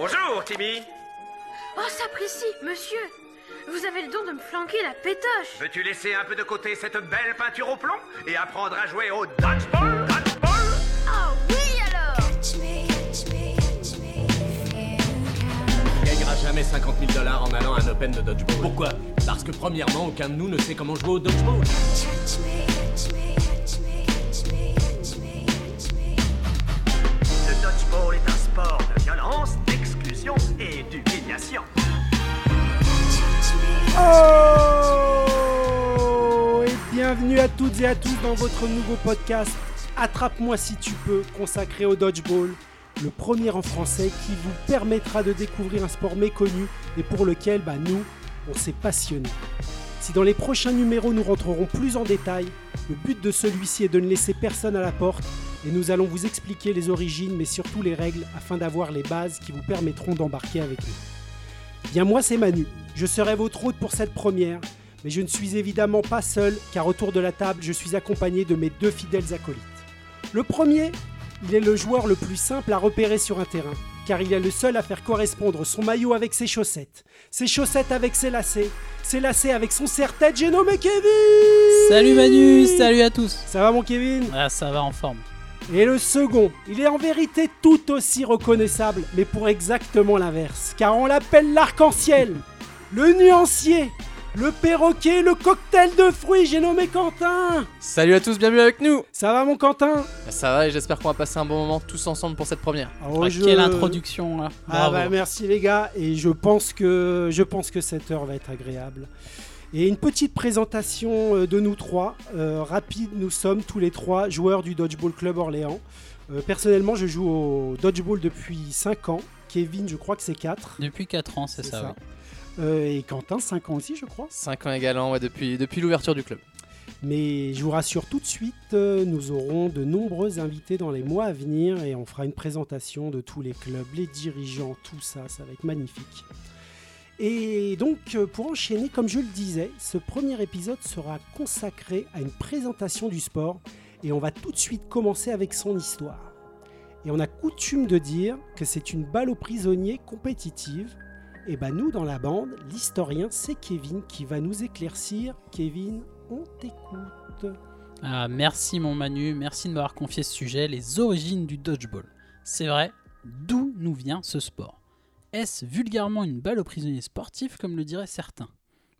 Bonjour, Timmy. Oh, sapristi, monsieur Vous avez le don de me flanquer la pétoche Veux-tu laisser un peu de côté cette belle peinture au plomb et apprendre à jouer au dodgeball Dodgeball? Oh oui alors On gagnera jamais 50 000 dollars en allant à un Open de dodgeball. Pourquoi? Parce que premièrement, aucun de nous ne sait comment jouer au dodgeball. Le Oh Et bienvenue à toutes et à tous dans votre nouveau podcast Attrape-moi si tu peux, consacré au dodgeball, le premier en français qui vous permettra de découvrir un sport méconnu et pour lequel bah, nous, on s'est passionné. Si dans les prochains numéros nous rentrerons plus en détail, le but de celui-ci est de ne laisser personne à la porte et nous allons vous expliquer les origines mais surtout les règles afin d'avoir les bases qui vous permettront d'embarquer avec nous. Bien moi c'est Manu, je serai votre hôte pour cette première, mais je ne suis évidemment pas seul car autour de la table je suis accompagné de mes deux fidèles acolytes. Le premier, il est le joueur le plus simple à repérer sur un terrain, car il est le seul à faire correspondre son maillot avec ses chaussettes, ses chaussettes avec ses lacets, ses lacets avec son serre-tête, j'ai nommé Kevin Salut Manu, salut à tous. Ça va mon Kevin? Ah, ça va en forme. Et le second, il est en vérité tout aussi reconnaissable, mais pour exactement l'inverse, car on l'appelle l'arc-en-ciel, le nuancier, le perroquet, le cocktail de fruits, j'ai nommé Quentin Salut à tous, bienvenue avec nous Ça va mon Quentin? Ça va et j'espère qu'on va passer un bon moment tous ensemble pour cette première. Oh, Ah, je- Quelle introduction là. Ah Bravo. bah merci les gars, et je pense que, je pense que cette heure va être agréable. Et une petite présentation euh, de nous trois, euh, rapide, nous sommes tous les trois joueurs du Dodgeball Club Orléans. Euh, personnellement, je joue au Dodgeball depuis 5 ans. Kevin, je crois que c'est 4. Depuis 4 ans, c'est ça. ça. oui. Euh, et Quentin, 5 ans aussi, je crois. 5 ans également ouais, depuis, depuis l'ouverture du club. Mais je vous rassure tout de suite, nous aurons de nombreux invités dans les mois à venir et on fera une présentation de tous les clubs, les dirigeants, tout ça, ça va être magnifique. Et donc, euh, pour enchaîner, comme je le disais, ce premier épisode sera consacré à une présentation du sport et on va tout de suite commencer avec son histoire. Et on a coutume de dire que c'est une balle aux prisonniers compétitive. Et ben nous, dans la bande, l'historien, c'est Kevin qui va nous éclaircir. Kevin, on t'écoute. Ah, merci mon Manu, merci de m'avoir confié ce sujet, les origines du dodgeball. C'est vrai, d'où nous vient ce sport? Est-ce vulgairement une balle aux prisonniers sportifs comme le diraient certains?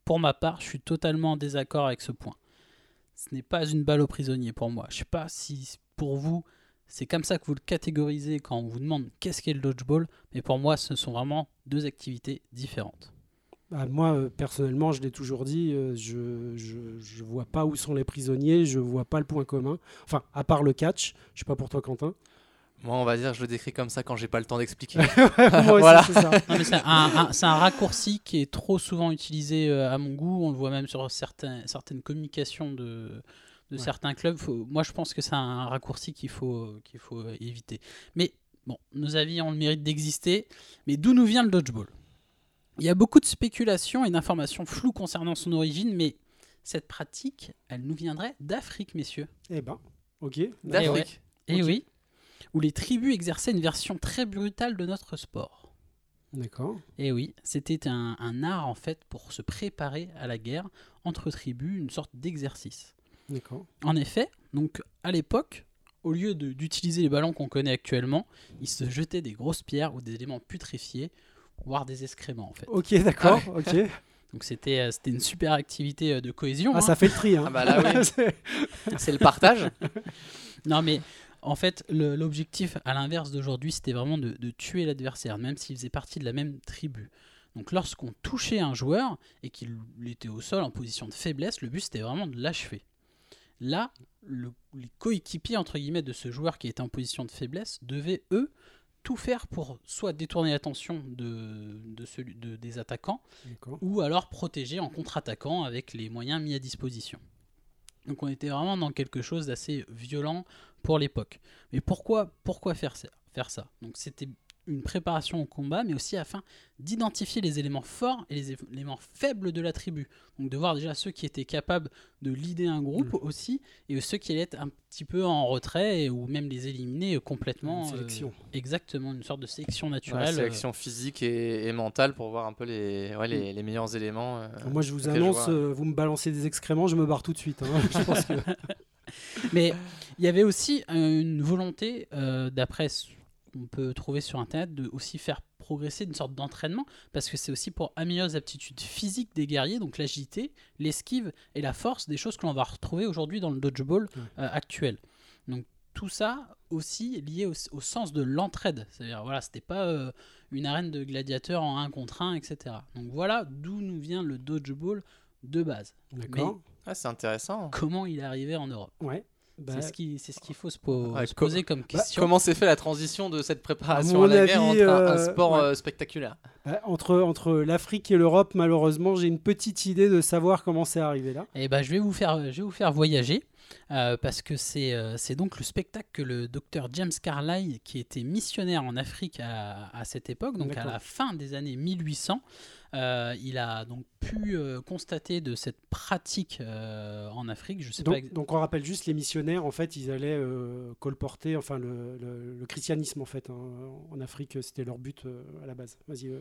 Pour ma part, je suis totalement en désaccord avec ce point. Ce n'est pas une balle aux prisonniers pour moi. Je sais pas si pour vous c'est comme ça que vous le catégorisez quand on vous demande qu'est-ce qu'est le dodgeball, mais pour moi ce sont vraiment deux activités différentes. Bah, moi, euh, personnellement, je l'ai toujours dit, euh, je, je vois pas où sont les prisonniers, je vois pas le point commun. Enfin, à part le catch, je sais pas pour toi, Quentin. Moi, on va dire, je le décris comme ça quand j'ai pas le temps d'expliquer. Moi aussi, Voilà. c'est un, un- raccourci qui est trop souvent utilisé euh, à mon goût. On le voit même sur certains, certaines communications de, de Ouais. certains clubs. Faut- moi, je pense que c'est un raccourci qu'il faut, qu'il faut euh, éviter. Mais bon, nos avis ont le mérite d'exister. Mais d'où nous vient le dodgeball? Il y a beaucoup de spéculations et d'informations floues concernant son origine, mais cette pratique, elle nous viendrait d'Afrique, messieurs. Eh ben, ok. D'Afrique. Et Ok. oui, où les tribus exerçaient une version très brutale de notre sport. D'accord. Et oui, c'était un, un art en fait pour se préparer à la guerre entre tribus, une sorte d'exercice. D'accord. En effet, donc à l'époque, au lieu de- d'utiliser les ballons qu'on connaît actuellement, ils se jetaient des grosses pierres ou des éléments putréfiés, voire des excréments en fait. Ok, d'accord. Ok. Donc c'était euh, c'était une super activité euh, de cohésion. Ah, hein. ça fait le tri. Hein. Ah bah là, oui. C'est- C'est le partage. Non mais en fait, l'objectif à l'inverse d'aujourd'hui, c'était vraiment de, de tuer l'adversaire, même s'il faisait partie de la même tribu. Donc lorsqu'on touchait un joueur et qu'il était au sol en position de faiblesse, le but c'était vraiment de l'achever. Là, le- les coéquipiers entre guillemets de ce joueur qui était en position de faiblesse devaient eux tout faire pour soit détourner l'attention de, de celui, de- des attaquants, ou alors protéger en contre-attaquant avec les moyens mis à disposition. Donc on était vraiment dans quelque chose d'assez violent pour l'époque. Mais pourquoi, pourquoi faire ça, faire ça? Une préparation au combat, mais aussi afin d'identifier les éléments forts et les éléments faibles de la tribu. Donc de voir déjà ceux qui étaient capables de leader un groupe Mm. aussi, et ceux qui allaient être un petit peu en retrait, et- ou même les éliminer euh, complètement. Une euh, sélection. exactement, une sorte de sélection Ouais, naturelle. euh, sélection physique et, et mentale pour voir un peu les, ouais, les, les meilleurs éléments. euh. Moi, je vous je annonce, euh, vous me balancez des excréments, je me barre tout de suite. hein. je pense que... Mais il y avait aussi euh, une volonté, euh, d'après qu'on peut trouver sur Internet, de aussi faire progresser une sorte d'entraînement, parce que c'est aussi pour améliorer les aptitudes physiques des guerriers, donc l'agilité, l'esquive et la force, des choses que l'on va retrouver aujourd'hui dans le dodgeball Ouais. euh, actuel. Donc tout ça aussi lié au, au sens de l'entraide, c'est-à-dire voilà, c'était pas euh, une arène de gladiateurs en 1 contre 1, etc. Donc voilà d'où nous vient le dodgeball de base. D'accord. Ah, c'est intéressant. Comment il est arrivé en Europe Ouais. Bah, c'est ce qui- c'est ce qu'il faut se, po- Ouais, se co- poser comme question. Comment s'est fait la transition de cette préparation À la guerre entre un, un euh, sport ouais. euh, spectaculaire? Bah, entre entre l'Afrique et l'Europe, malheureusement, j'ai une petite idée de savoir comment c'est arrivé là. Eh ben, je vais vous faire, je vais vous faire voyager euh, parce que c'est euh, donc le spectacle que le docteur James Carlyle, qui était missionnaire en Afrique à, à cette époque, donc à la fin des années 1800, euh, il a donc pu euh, constater de cette pratique euh, en Afrique. Je sais pas. Donc, ex- donc on rappelle juste les missionnaires, en fait, ils allaient colporter, enfin le, le- le christianisme en fait hein, en Afrique, c'était leur but à la base. Vas-y.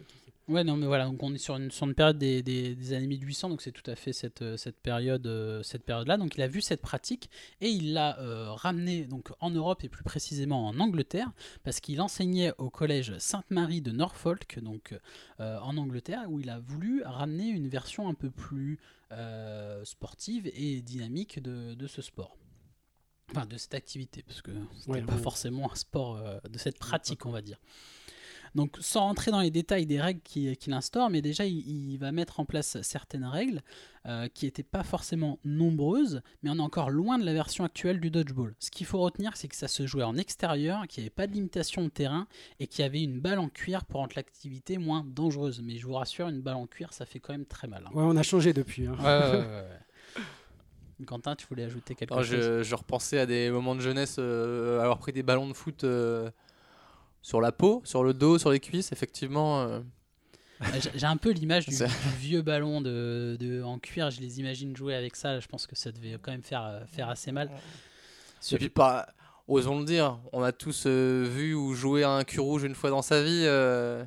Ouais, non, mais voilà, donc on est sur une, sur une période des, des- des années 1800, donc c'est tout à fait cette, cette période, cette période-là. Donc il a vu cette pratique et il l'a euh, ramené donc en Europe et plus précisément en Angleterre, parce qu'il enseignait au collège Sainte-Marie de Norfolk, donc en Angleterre, où il a voulu ramener une version un peu plus euh, sportive et dynamique de, de ce sport. Enfin, de cette activité, parce que c'était Ouais, pas forcément un sport euh, de cette pratique, on va dire. Donc, sans rentrer dans les détails des règles qu'il instaure, mais déjà, il, il va mettre en place certaines règles euh, qui n'étaient pas forcément nombreuses, mais on est encore loin de la version actuelle du dodgeball. Ce qu'il faut retenir, c'est que ça se jouait en extérieur, qu'il n'y avait pas de limitation de terrain et qu'il y avait une balle en cuir pour rendre l'activité moins dangereuse. Mais je vous rassure, une balle en cuir, ça fait quand même très mal. hein. Ouais, on a changé depuis. hein. Ouais, ouais, ouais, ouais, ouais. Quentin, tu voulais ajouter quelque Non, chose? je, je repensais à des moments de jeunesse, euh, avoir pris des ballons de foot euh, sur la peau, sur le dos, sur les cuisses, effectivement. euh, Euh, j'ai- J'ai un peu l'image du, C'est- du vieux ballon de, de- en cuir, je les imagine jouer avec ça, je pense que ça devait quand même faire, euh, faire assez mal. Et puis, pas, osons le dire, on a tous euh, vu ou joué à un cul rouge une fois dans sa vie, euh,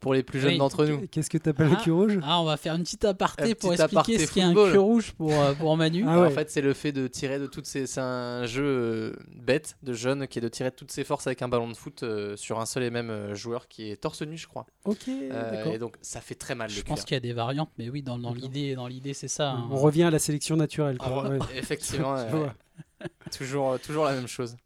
pour les plus jeunes Oui. d'entre nous. Qu'est-ce que t'appelles Ah. le cul rouge? Ah, on va faire une petite aparté Un pour petit expliquer aparté ce qu'est un cul rouge pour, euh, pour Manu. Ah ouais. En fait, c'est le fait de tirer de toutes ces. C'est un jeu euh, bête de jeune qui est de tirer de toutes ses forces avec un ballon de foot euh, sur un seul et même joueur qui est torse nu, je crois. Ok, Euh, d'accord. et donc, ça fait très mal. Je le pense qu'il y a des variantes, mais oui, dans, l'idée, dans l'idée, c'est ça. hein. On revient à la sélection naturelle. Ah, quoi. Ouais. Effectivement, toujours, toujours la même chose.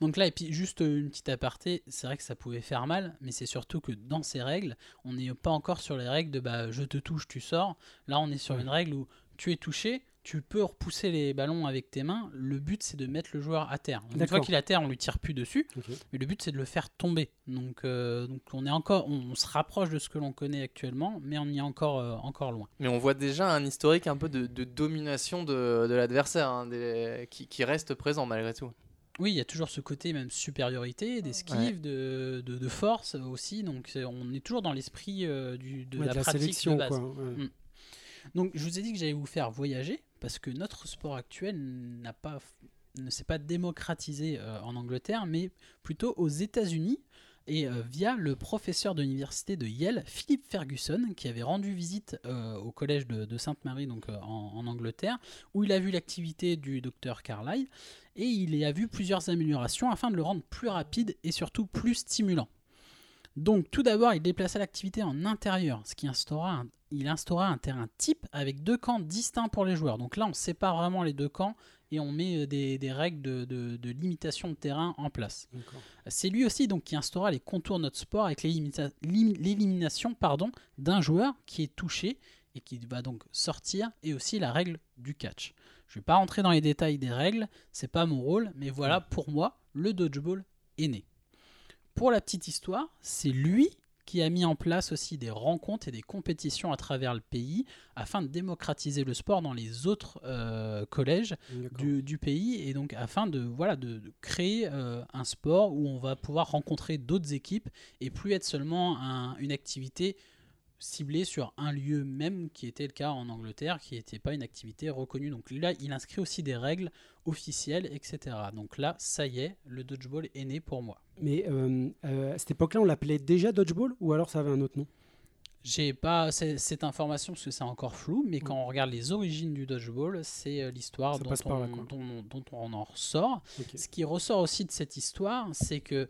Donc là, et puis juste euh, une petite aparté, c'est vrai que ça pouvait faire mal, mais c'est surtout que dans ces règles, on n'est pas encore sur les règles de bah, je te touche, tu sors. Là, on est sur une règle où tu es touché, tu peux repousser les ballons avec tes mains. Le but, c'est de mettre le joueur à terre. Donc, une fois qu'il est à terre, on lui tire plus dessus, mais le but, c'est de le faire tomber. Donc, euh, donc on est encore, on, on se rapproche de ce que l'on connaît actuellement, mais on y est encore, euh, encore loin. Mais on voit déjà un historique un peu de, de domination de, de l'adversaire hein, qui reste présent malgré tout. Oui, il y a toujours ce côté même supériorité, d'esquive, Ouais. de, de, de force aussi. Donc on est toujours dans l'esprit euh, de Ouais, la de la pratique sélection, de base. quoi. ouais. Donc je vous ai dit que j'allais vous faire voyager parce que notre sport actuel n'a pas ne s'est pas démocratisé euh, en Angleterre, mais plutôt aux États-Unis et euh, via le professeur de l'université de Yale, Philip Ferguson, qui avait rendu visite euh, au collège de, de Sainte-Marie, donc euh, en, en Angleterre, où il a vu l'activité du docteur Carlyle et il y a vu plusieurs améliorations afin de le rendre plus rapide et surtout plus stimulant. Donc tout d'abord, il déplaça l'activité en intérieur, ce qui instaura un, il instaura un terrain type avec deux camps distincts pour les joueurs. Donc là, on sépare vraiment les deux camps et on met euh, des, des règles de, de- de limitation de terrain en place. C'est lui aussi donc qui instaura les contours de notre sport avec l'élimination pardon d'un joueur qui est touché et qui va donc sortir et aussi la règle du catch. Je ne vais pas rentrer dans les détails des règles, c'est pas mon rôle, mais voilà pour moi le dodgeball est né. Pour la petite histoire, c'est lui qui a mis en place aussi des rencontres et des compétitions à travers le pays afin de démocratiser le sport dans les autres euh, collèges du, du pays et donc afin de voilà de, de créer euh, un sport où on va pouvoir rencontrer d'autres équipes et plus être seulement un- une activité ciblée sur un lieu même qui était le cas en Angleterre qui n'était pas une activité reconnue. Donc là il inscrit aussi des règles officielles etc donc là ça y est le dodgeball est né pour moi. Mais euh, euh, à cette époque-là, on l'appelait déjà dodgeball ou alors ça avait un autre nom? J'ai pas cette information parce que c'est encore flou mais quand on regarde les origines du dodgeball c'est euh, l'histoire dont, on- quoi. dont- dont on en ressort. Ce qui ressort aussi de cette histoire, c'est que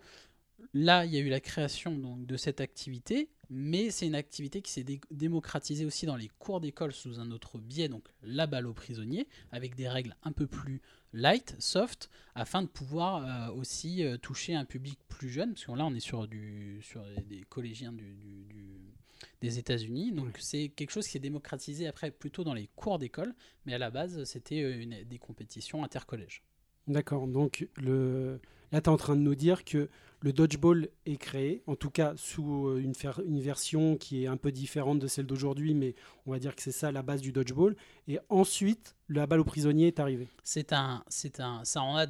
là, il y a eu la création donc, de cette activité, mais c'est une activité qui s'est dé- démocratisée aussi dans les cours d'école sous un autre biais, donc la balle aux prisonniers, avec des règles un peu plus light, soft, afin de pouvoir euh, aussi euh, toucher un public plus jeune, parce que là, on est sur, du, sur des- collégiens du- du- du- des États-Unis, donc c'est quelque chose qui est démocratisé après plutôt dans les cours d'école, mais à la base, c'était euh, des compétitions intercollèges. D'accord, donc le... là tu es en train de nous dire que le dodgeball est créé, en tout cas sous euh, une, version qui est un peu différente de celle d'aujourd'hui, mais on va dire que c'est ça la base du dodgeball. Et ensuite, la balle aux prisonniers est arrivée. c'est un, c'est un, ça en a,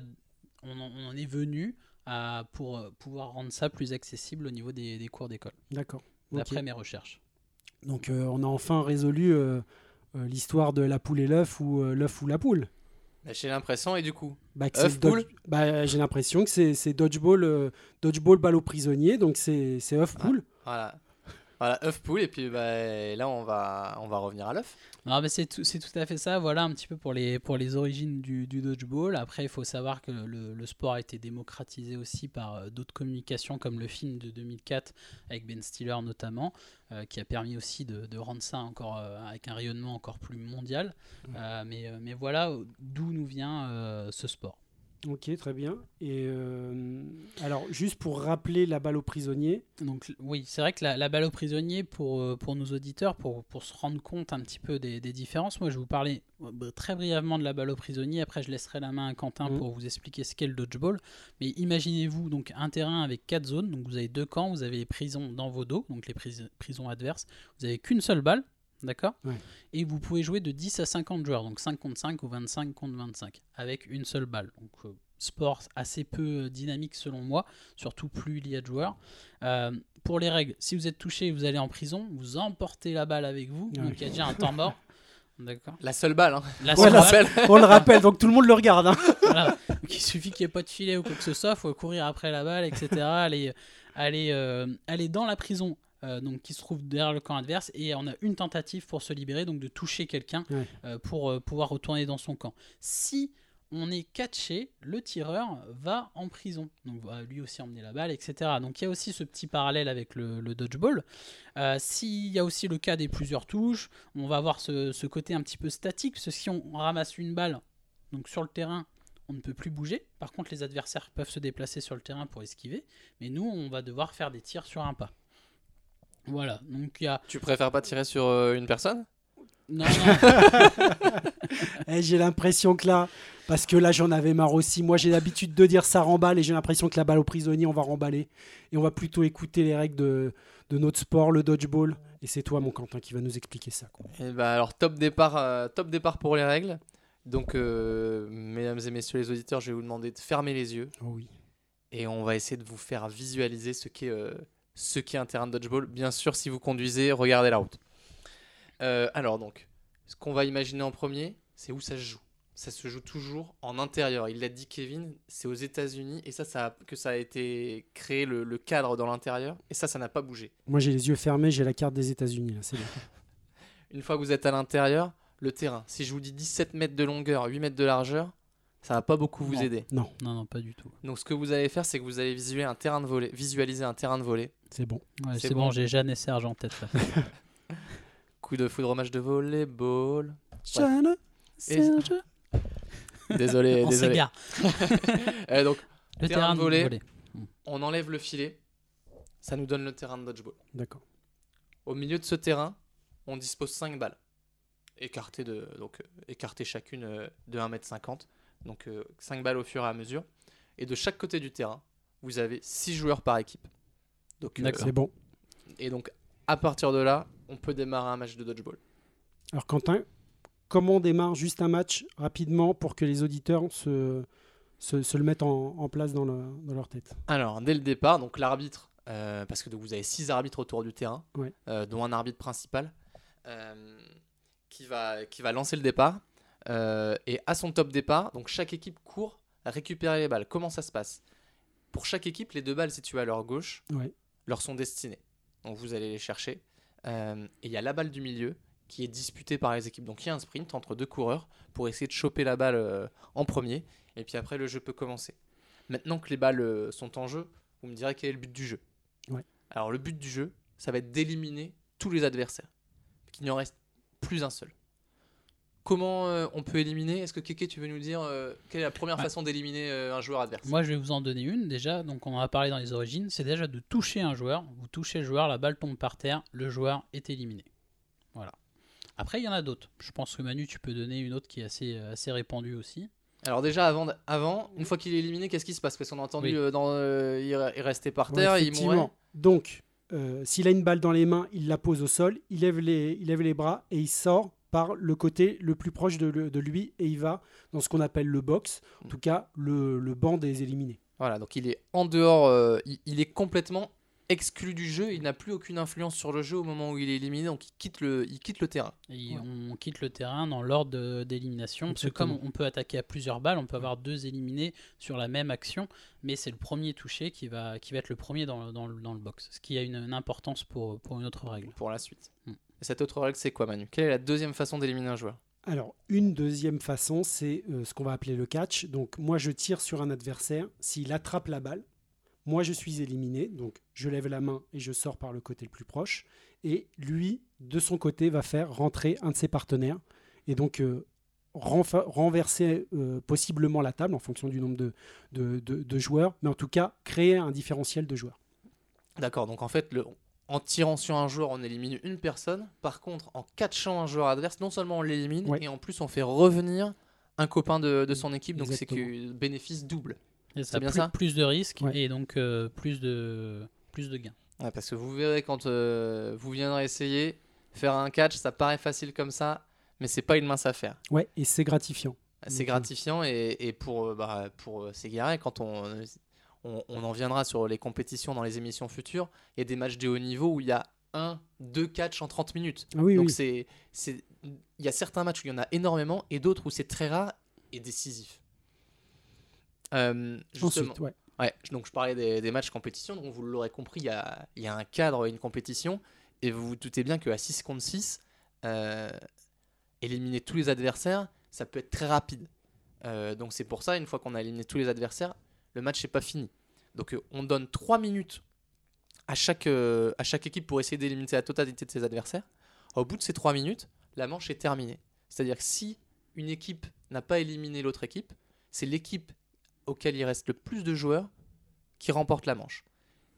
on en, on en est venu à, pour euh, pouvoir rendre ça plus accessible au niveau des, des cours d'école, D'accord. d'après mes recherches. Donc euh, on a enfin résolu euh, euh, l'histoire de la poule et l'œuf ou l'œuf ou la poule. Bah, J'ai l'impression, et du coup Bah, dodge- bah, J'ai l'impression que c'est c'est dodgeball, euh, dodgeball balle aux prisonniers, donc c'est c'est œuf Ah. Voilà. Voilà, œuf poule, et puis bah, là on va, on va revenir à l'œuf. Non, mais c'est tout, tout à fait ça. Voilà un petit peu pour les, pour les origines du, du dodgeball. Après, il faut savoir que le, le sport a été démocratisé aussi par euh, d'autres communications, comme le film de 2004 avec Ben Stiller notamment, euh, qui a permis aussi de, de rendre ça encore euh, avec un rayonnement encore plus mondial. Euh, mais, mais voilà d'où nous vient ce sport. Ok, très bien. Et euh, alors, juste pour rappeler la balle aux prisonniers, Donc oui, c'est vrai que la, la balle aux prisonniers, pour, euh, pour nos auditeurs, pour, pour se rendre compte un petit peu des, des différences, moi je vais vous parler euh, br- très brièvement de la balle aux prisonniers, après je laisserai la main à Quentin Mhm. pour vous expliquer ce qu'est le dodgeball. Mais imaginez-vous donc un terrain avec quatre zones, donc vous avez deux camps, vous avez les prisons dans vos dos, donc les pris- prisons adverses, vous avez qu'une seule balle, d'accord Ouais. Et vous pouvez jouer de 10 à 50 joueurs, donc 5 contre 5 ou 25 contre 25, avec une seule balle. Donc euh, sport assez peu euh, dynamique selon moi, surtout plus il y a de joueurs. Euh, pour les règles, si vous êtes touché, vous allez en prison, vous emportez la balle avec vous, Ouais. donc il y a déjà un temps mort. D'accord. La seule balle, hein. La On seule le balle, rappelle. on le rappelle, donc tout le monde le regarde. hein. voilà. Donc, il suffit qu'il n'y ait pas de filet ou quoi que ce soit, il faut courir après la balle, etc. aller, aller, euh, aller dans la prison. Euh, donc qui se trouve derrière le camp adverse et on a une tentative pour se libérer donc de toucher quelqu'un Ouais. euh, pour euh, pouvoir retourner dans son camp si on est catché le tireur va en prison donc va lui aussi emmener la balle etc donc il y a aussi ce petit parallèle avec le, le dodgeball Euh, s'il y a aussi le cas des plusieurs touches on va avoir ce, ce côté un petit peu statique parce que si on ramasse une balle donc sur le terrain on ne peut plus bouger. Par contre, les adversaires peuvent se déplacer sur le terrain pour esquiver. Mais nous, on va devoir faire des tirs sur un pas. Voilà. Donc il y a. Tu préfères pas tirer sur euh, une personne? Non, non. Eh, j'ai l'impression que là, parce que là j'en avais marre aussi, moi j'ai l'habitude de dire ça remballe et j'ai l'impression que la balle aux prisonniers on va remballer et on va plutôt écouter les règles de, de notre sport, le dodgeball. Et c'est toi mon Quentin qui va nous expliquer ça. quoi. Et bah alors top départ, euh, top départ pour les règles. Donc euh, mesdames et messieurs les auditeurs, je vais vous demander de fermer les yeux Oh oui. et on va essayer de vous faire visualiser ce qu'est euh, ce qu'est un terrain de dodgeball. Bien sûr, si vous conduisez, regardez la route. Euh, alors donc, ce qu'on va imaginer en premier, c'est où ça se joue. Ça se joue toujours en intérieur. Il l'a dit Kevin, c'est aux États-Unis et ça, ça a- que ça a été créé le, le cadre dans l'intérieur et ça, ça n'a pas bougé. Moi j'ai les yeux fermés, j'ai la carte des États-Unis là, c'est. Une fois que vous êtes à l'intérieur, le terrain. Si je vous dis 17 mètres de longueur, 8 mètres de largeur, ça va pas beaucoup vous Non. aider. Non, non, non, pas du tout. Donc ce que vous allez faire, c'est que vous allez visualiser un terrain de volley, visualiser un terrain de volley. c'est bon. Ouais, C'est bon, bon. j'ai Jeanne et Serge en tête là. Coup de foudre au match de volleyball. Jeanne, Et- Serge. Désolé, on désolé. s'égare. Euh, donc Le Terrain terrain de volley. volley. on enlève le filet, ça nous donne le terrain de dodgeball. D'accord. Au milieu de ce terrain, on dispose 5 balles, écartées, de, donc, euh, écartées chacune euh, de 1m50, donc 5 balles au fur et à mesure. Et de chaque côté du terrain, vous avez 6 joueurs par équipe. Donc, euh, D'accord. C'est bon. et donc, à partir de là, on peut démarrer un match de dodgeball. Alors Quentin, comment on démarre juste un match rapidement pour que les auditeurs se, se, se le mettent en, en place dans, le- dans leur tête? Alors, dès le départ, donc l'arbitre, euh, parce que donc, vous avez six arbitres autour du terrain, Ouais. euh, dont un arbitre principal, euh, qui, va, qui va lancer le départ. Euh, et à son top départ, donc chaque équipe court à récupérer les balles. Comment ça se passe? Pour chaque équipe, les deux balles situées à leur gauche Ouais. leur sont destinées. Donc vous allez les chercher. Euh, et il y a la balle du milieu qui est disputée par les équipes. Donc il y a un sprint entre deux coureurs pour essayer de choper la balle euh, en premier. Et puis après, le jeu peut commencer. Maintenant que les balles sont en jeu, vous me direz quel est le but du jeu. Ouais. Alors le but du jeu, ça va être d'éliminer tous les adversaires. Qu'il n'y en reste plus un seul. Comment euh, on peut éliminer? Est-ce que Keke, tu veux nous dire euh, quelle est la première Ouais. façon d'éliminer euh, un joueur adverse? Moi, je vais vous en donner une déjà. Donc, on en a parlé dans les origines. C'est déjà de toucher un joueur. Vous touchez le joueur, la balle tombe par terre, le joueur est éliminé. Voilà. Après, il y en a d'autres. Je pense que Manu, tu peux donner une autre qui est assez, euh, assez répandue aussi. Alors déjà, avant, avant une fois qu'il est éliminé, qu'est-ce qui se passe? Parce qu'on a entendu Oui. euh, dans, euh, il, il restait par terre, il effectivement. mourait. Donc, euh, s'il a une balle dans les mains, il la pose au sol, il lève les, il lève les bras et il sort par le côté le plus proche de, lui et il va dans ce qu'on appelle le box, en tout cas le, le banc des éliminés. Voilà, donc il est en dehors, euh, il, il est complètement exclu du jeu, il n'a plus aucune influence sur le jeu au moment où il est éliminé, donc il quitte le, il quitte le terrain. Et Ouais. on quitte le terrain dans l'ordre d'élimination. Parce que comme on peut attaquer à plusieurs balles, on peut avoir deux éliminés sur la même action. Mais c'est le premier touché qui va, qui va être le premier dans, dans le- dans le box. Ce qui a une, une importance pour, pour une autre règle. pour la suite. Hmm. Et cette autre règle, c'est quoi, Manu? Quelle est la deuxième façon d'éliminer un joueur? Alors, une deuxième façon, c'est euh, ce qu'on va appeler le catch. Donc, moi, je tire sur un adversaire. S'il attrape la balle, moi, je suis éliminé. Donc, je lève la main et je sors par le côté le plus proche. Et lui, de son côté, va faire rentrer un de ses partenaires. Et donc, euh, renverser euh, possiblement la table en fonction du nombre de, de- de- de joueurs. Mais en tout cas, créer un différentiel de joueurs. D'accord, donc en fait, le, en tirant sur un joueur, on élimine une personne. Par contre, en catchant un joueur adverse, non seulement on l'élimine, Ouais. et en plus on fait revenir un copain de, de son équipe, donc c'est que bénéfice double. Et C'est bien plus, ça plus de risques Ouais. et donc euh, plus, de, plus de gains. Ouais, parce que vous verrez quand euh, vous viendrez essayer, faire un catch, ça paraît facile comme ça, mais c'est pas une mince affaire. Ouais, et c'est gratifiant. C'est Donc, gratifiant et, et pour, euh, bah, pour euh, s'égarer, quand on, euh, on, on en viendra sur les compétitions dans les émissions futures, il y a des matchs de haut niveau où il y a un, deux catchs en 30 minutes. Ah oui, Donc oui. c'est, c'est, il y a certains matchs où il y en a énormément et d'autres où c'est très rare et décisif. Euh, justement, Ensuite, ouais. ouais, donc je parlais des, des matchs compétition, donc vous l'aurez compris, il y a, il y a un cadre, une compétition, et vous vous doutez bien qu'à 6 contre 6, euh, éliminer tous les adversaires, ça peut être très rapide. Euh, donc c'est pour ça, une fois qu'on a éliminé tous les adversaires, le match n'est pas fini. Donc euh, on donne 3 minutes à chaque, euh, à chaque équipe pour essayer d'éliminer la totalité de ses adversaires. Au bout de ces 3 minutes, la manche est terminée. C'est-à-dire que si une équipe n'a pas éliminé l'autre équipe, c'est l'équipe auquel il reste le plus de joueurs qui remporte la manche.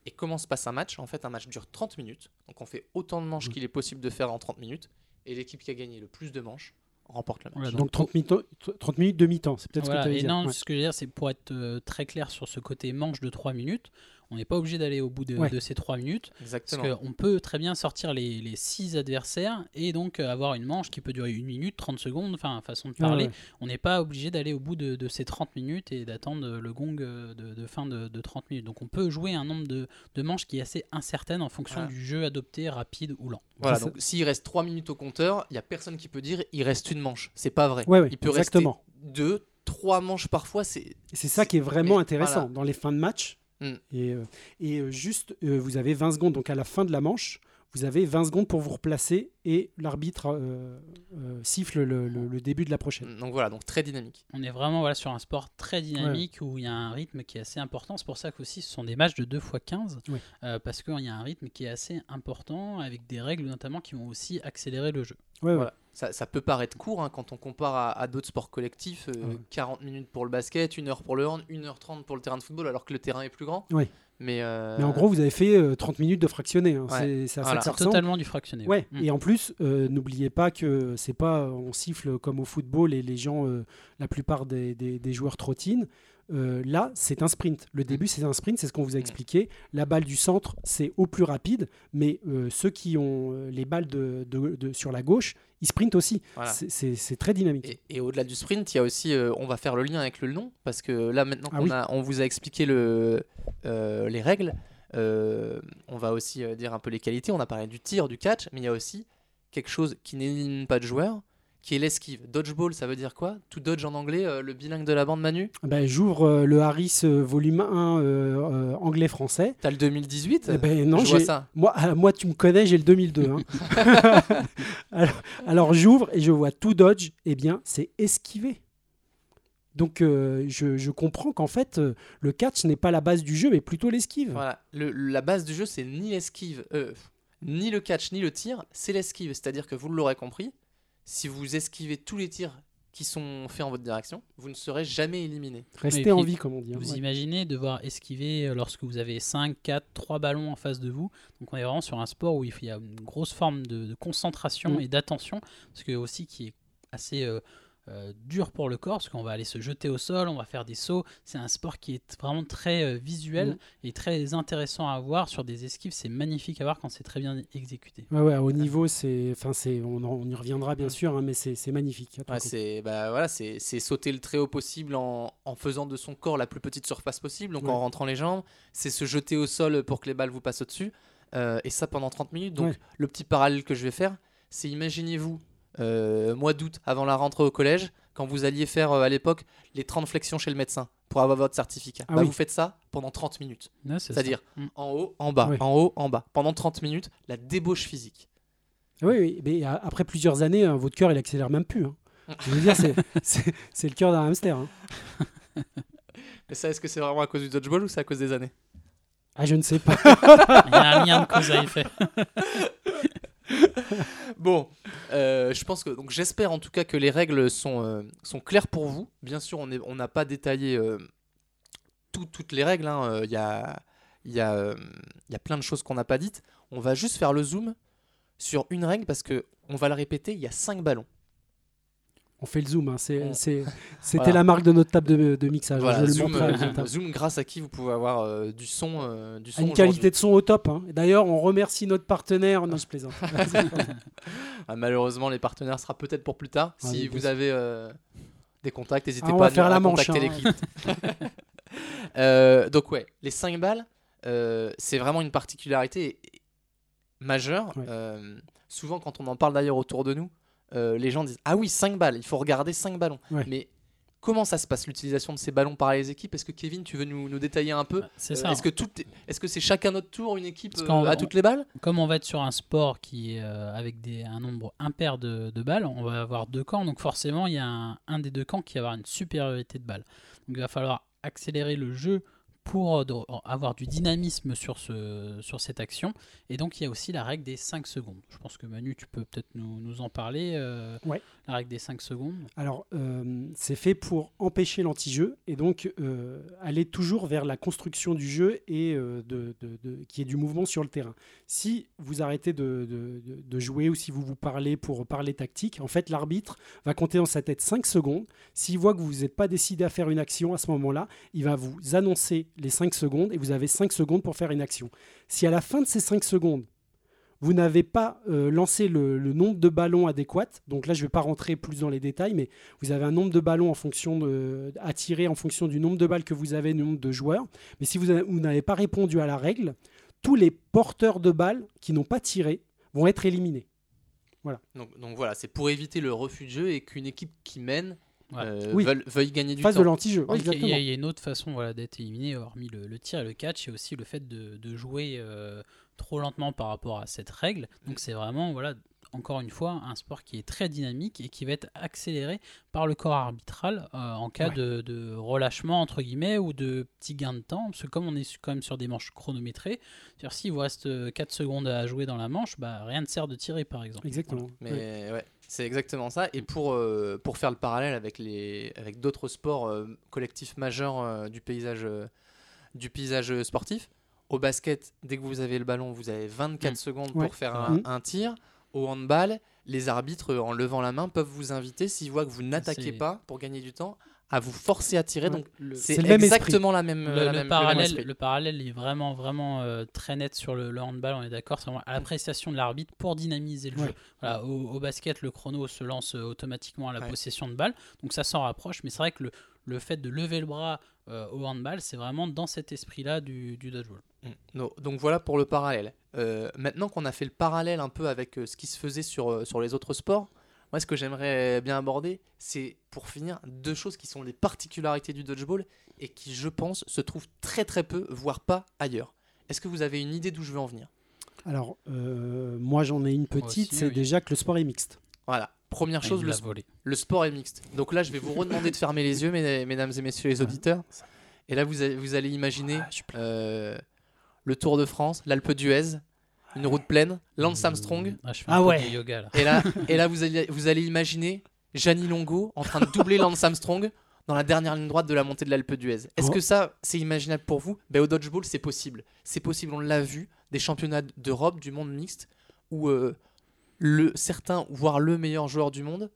Et comment se passe un match? En fait, un match dure 30 minutes. Donc on fait autant de manches Mhm. qu'il est possible de faire en 30 minutes. Et l'équipe qui a gagné le plus de manches remporte la manche. Voilà, Donc 30 minutes, 30 minutes de mi-temps, c'est peut-être Voilà, ce que tu et dire. non, Ouais. ce que je veux dire, c'est pour être euh, très clair sur ce côté manche de 3 minutes, on n'est pas obligé d'aller au bout de, Ouais. de ces 3 minutes. Parce Exactement. qu'on peut très bien sortir les, les 6 adversaires et donc euh, avoir une manche qui peut durer une minute, 30 secondes, enfin, façon de parler. ouais. On n'est pas obligé d'aller au bout de, de ces 30 minutes et d'attendre le gong euh, de, de fin de, de 30 minutes. Donc on peut jouer un nombre de, de manches qui est assez incertaine en fonction Voilà. du jeu adopté, rapide ou lent. Voilà, donc s'il reste 3 minutes au compteur, il n'y a personne qui peut dire il reste une manche. C'est pas vrai. Ouais, ouais, il peut exactement. rester 2, 3 manches parfois. C'est ça qui est vraiment Mais intéressant voilà. dans les fins de match. Mm. Et, euh, euh, juste, euh, vous avez 20 secondes, donc à la fin de la manche, vous avez 20 secondes pour vous replacer et l'arbitre euh, euh, siffle le, le- le début de la prochaine. donc voilà, donc très dynamique. On est vraiment voilà, sur un sport très dynamique où il y a un rythme qui est assez important. C'est pour ça qu'aussi ce sont des matchs de 2 x 15 Oui. euh, parce qu'il y a un rythme qui est assez important avec des règles notamment qui vont aussi accélérer le jeu. Ouais, ouais. Voilà. Ça, ça peut paraître court hein, quand on compare à, à d'autres sports collectifs. euh, Ouais. 40 minutes pour le basket, 1 heure pour le hand, 1h30 pour le terrain de football, alors que le terrain est plus grand. Oui. Mais, euh, Mais en gros, vous avez fait euh, 30 minutes de fractionné. hein. Ouais. C'est Voilà. ça que ça C'est ressemble. totalement du fractionné. Ouais, Mm. et en plus, euh, n'oubliez pas que c'est pas on siffle comme au football et les gens, euh, la plupart des, des- des joueurs trottinent. Euh, là, c'est un sprint. Le début, c'est un sprint, c'est ce qu'on vous a expliqué. La balle du centre, c'est au plus rapide, mais euh, ceux qui ont euh, les balles de, de- de- sur la gauche, ils sprintent aussi. Voilà. C'est- très dynamique. Et, et au-delà du sprint, il y a aussi, euh, on va faire le lien avec le nom, parce que là maintenant Ah qu'on oui. on vous a expliqué le, les règles, on va aussi dire un peu les qualités. On a parlé du tir, du catch, mais il y a aussi quelque chose qui n'élimine pas de joueur, qui est l'esquive. Dodgeball, ça veut dire quoi? To dodge en anglais, euh, le bilingue de la bande Manu? Ben, J'ouvre euh, le Harris euh, volume 1 euh, euh, anglais-français. T'as le 2018 Eh ben, non, Je vois ça. Moi, ah, moi, tu me connais, j'ai le 2002. hein. alors, alors, j'ouvre et je vois tout dodge. Eh bien, c'est esquiver. Donc, euh, je, je comprends qu'en fait, euh, le catch n'est pas la base du jeu, mais plutôt l'esquive. Voilà, le- la base du jeu, c'est ni l'esquive, euh, ni le catch, ni le tir, c'est l'esquive. C'est-à-dire que vous l'aurez compris, si vous esquivez tous les tirs qui sont faits en votre direction, vous ne serez jamais éliminé. Restez en vie, comme on dit. hein. Vous Ouais. imaginez devoir esquiver euh, lorsque vous avez 5, 4, 3 ballons en face de vous. Donc on est vraiment sur un sport où il y a une grosse forme de, de concentration Mm. et d'attention, parce que aussi qui est assez euh, euh, dur pour le corps, parce qu'on va aller se jeter au sol, on va faire des sauts. C'est un sport qui est vraiment très euh, visuel Mm. et très intéressant à voir sur des esquives. C'est magnifique à voir quand c'est très bien exécuté. Ouais, ouais, au niveau, c'est, enfin, c'est, on, y reviendra bien sûr, hein, mais c'est, c'est magnifique. Ouais, c'est bah, voilà, c'est c'est sauter le très haut possible en, en faisant de son corps la plus petite surface possible, donc Ouais. en rentrant les jambes. C'est se jeter au sol pour que les balles vous passent au-dessus. euh, et ça pendant 30 minutes. Donc Ouais. le petit parallèle que je vais faire, c'est imaginez-vous, mois d'août, avant la rentrée au collège, quand vous alliez faire euh, à l'époque les 30 flexions chez le médecin pour avoir votre certificat. Ah Bah, oui. vous faites ça pendant 30 minutes. C'est-à-dire Mm. en haut, en bas, en haut, en bas. Pendant 30 minutes, la débauche physique. Oui, oui, mais a- après plusieurs années, hein, votre cœur, il accélère même plus. hein. Je veux dire, c'est le cœur d'un hamster. hein. Mais ça, est-ce que c'est vraiment à cause du dodgeball ou c'est à cause des années? Ah, je ne sais pas. Il y a un lien de cause à effet. Bon, euh, je pense que donc j'espère en tout cas que les règles sont, euh, claires pour vous. Bien sûr, on n'a pas détaillé euh, tout- toutes les règles. hein. Il y, a, il y, a, il y a plein de choses qu'on n'a pas dites. On va juste faire le zoom sur une règle parce que on va le répéter. Il y a 5 ballons. On fait le zoom. hein, c'était Voilà. la marque de notre table de, de mixage. hein, Voilà, je le zoom, à euh, la zoom, grâce à qui vous pouvez avoir euh, du son, euh, du son Une qualité de son au top. hein. D'ailleurs, on remercie notre partenaire. Non, je plaisante. Ah, malheureusement, les partenaires sera peut-être pour plus tard. Ah, si vous avez euh, des contacts, n'hésitez Ah, pas à, faire nous- la à manche, contacter l'équipe. Donc ouais, les 5 balles, c'est vraiment une particularité majeure. Ouais. Souvent, quand on en parle d'ailleurs autour de nous, euh, les gens disent Ah oui, 5 balles, il faut regarder 5 ballons. Ouais. Mais comment ça se passe l'utilisation de ces ballons par les équipes? Est-ce que Kevin, tu veux nous, nous détailler un peu? C'est Euh, ça. Est-ce que, tout est- est-ce que c'est chacun notre tour, une équipe Parce euh, à toutes les balles? comme on va être sur un sport qui est euh, avec des, un nombre impair de, de balles, on va avoir deux camps, donc forcément il y a un, un des deux camps qui va avoir une supériorité de balles. Donc il va falloir accélérer le jeu pour euh, avoir du dynamisme sur, ce, sur cette action. Et donc il y a aussi la règle des 5 secondes. Je pense que Manu, tu peux peut-être nous, nous en parler. euh, Ouais. La règle des 5 secondes. Alors, euh, c'est fait pour empêcher l'anti-jeu et donc euh, aller toujours vers la construction du jeu et de, de- de- qui est du mouvement sur le terrain. Si vous arrêtez de- de jouer ou si vous vous parlez pour parler tactique, en fait, l'arbitre va compter dans sa tête 5 secondes. S'il voit que vous n'êtes pas décidé à faire une action à ce moment-là, il va vous annoncer les 5 secondes et vous avez 5 secondes pour faire une action. Si à la fin de ces 5 secondes, vous n'avez pas euh, lancé le, nombre de ballons adéquat. Donc là, je ne vais pas rentrer plus dans les détails, mais vous avez un nombre de ballons en fonction de, à tirer en fonction du nombre de balles que vous avez, du nombre de joueurs. Mais si vous, avez- vous n'avez pas répondu à la règle, tous les porteurs de balles qui n'ont pas tiré vont être éliminés. donc, donc voilà, c'est pour éviter le refus de jeu et qu'une équipe qui mène Ouais. euh, Oui. veuille, veuille gagner du Phase temps. de l'anti-jeu. Il y a- exactement. il y, y a une autre façon voilà, d'être éliminé, hormis le, le tir et le catch, et aussi le fait de, de jouer euh, trop lentement par rapport à cette règle. Donc c'est vraiment, voilà, encore une fois, un sport qui est très dynamique et qui va être accéléré par le corps arbitral euh, en cas Ouais. de, de relâchement, entre guillemets, ou de petit gain de temps. Parce que comme on est quand même sur des manches chronométrées, c'est-à-dire s'il vous reste euh, 4 secondes à jouer dans la manche, bah, rien ne sert de tirer, par exemple. Exactement. Mais Ouais. C'est exactement ça. Et pour, euh, pour faire le parallèle avec, les, avec d'autres sports euh, collectifs majeurs euh, du, paysage, euh, du paysage sportif, au basket, dès que vous avez le ballon, vous avez 24 Mm. secondes Ouais. pour faire Mm. un, un tir. Au handball, les arbitres, en levant la main, peuvent vous inviter, s'ils voient que vous n'attaquez pas pour gagner du temps, à vous forcer à tirer. Ouais, Donc c'est même exactement la même, Le, la le même- le même parallèle, le parallèle est vraiment, vraiment euh, très net sur le, le handball, on est d'accord. C'est vraiment à l'appréciation de l'arbitre pour dynamiser le Ouais. jeu. Voilà, au, au basket, le chrono se lance euh, automatiquement à la Ouais. possession de balle, donc ça s'en rapproche. Mais c'est vrai que le, le fait de lever le bras euh, au handball, c'est vraiment dans cet esprit-là du, du dodgeball. Mm. No- Donc voilà pour le parallèle. Euh, maintenant qu'on a fait le parallèle un peu avec euh, ce qui se faisait sur, euh, sur les autres sports, moi ce que j'aimerais bien aborder, c'est pour finir deux choses qui sont les particularités du dodgeball et qui je pense se trouvent très très peu, voire pas ailleurs. Est-ce que vous avez une idée d'où je veux en venir? Alors, euh, moi j'en ai une petite, c'est oui. déjà que le sport est mixte. Voilà. Première chose, le, l'a volé. le sport est mixte. Donc là, je vais vous redemander de fermer les yeux, mes- mesdames et messieurs les auditeurs. Et là, vous, allez- vous allez imaginer Ah, euh, le Tour de France, l'Alpe d'Huez, une route pleine, Lance Armstrong. Ah, je fais Ah peu ouais. de yoga là. Et là, et là vous, allez, vous allez imaginer Gianni Longo en train de doubler Lance Armstrong dans la dernière ligne droite de la montée de l'Alpe d'Huez. Est-ce Oh. que ça, c'est imaginable pour vous? Ben, Au dodgeball, c'est possible. C'est possible, on l'a vu, des championnats d'Europe, du monde mixte, où euh, le, certains, voire le meilleur joueur du monde,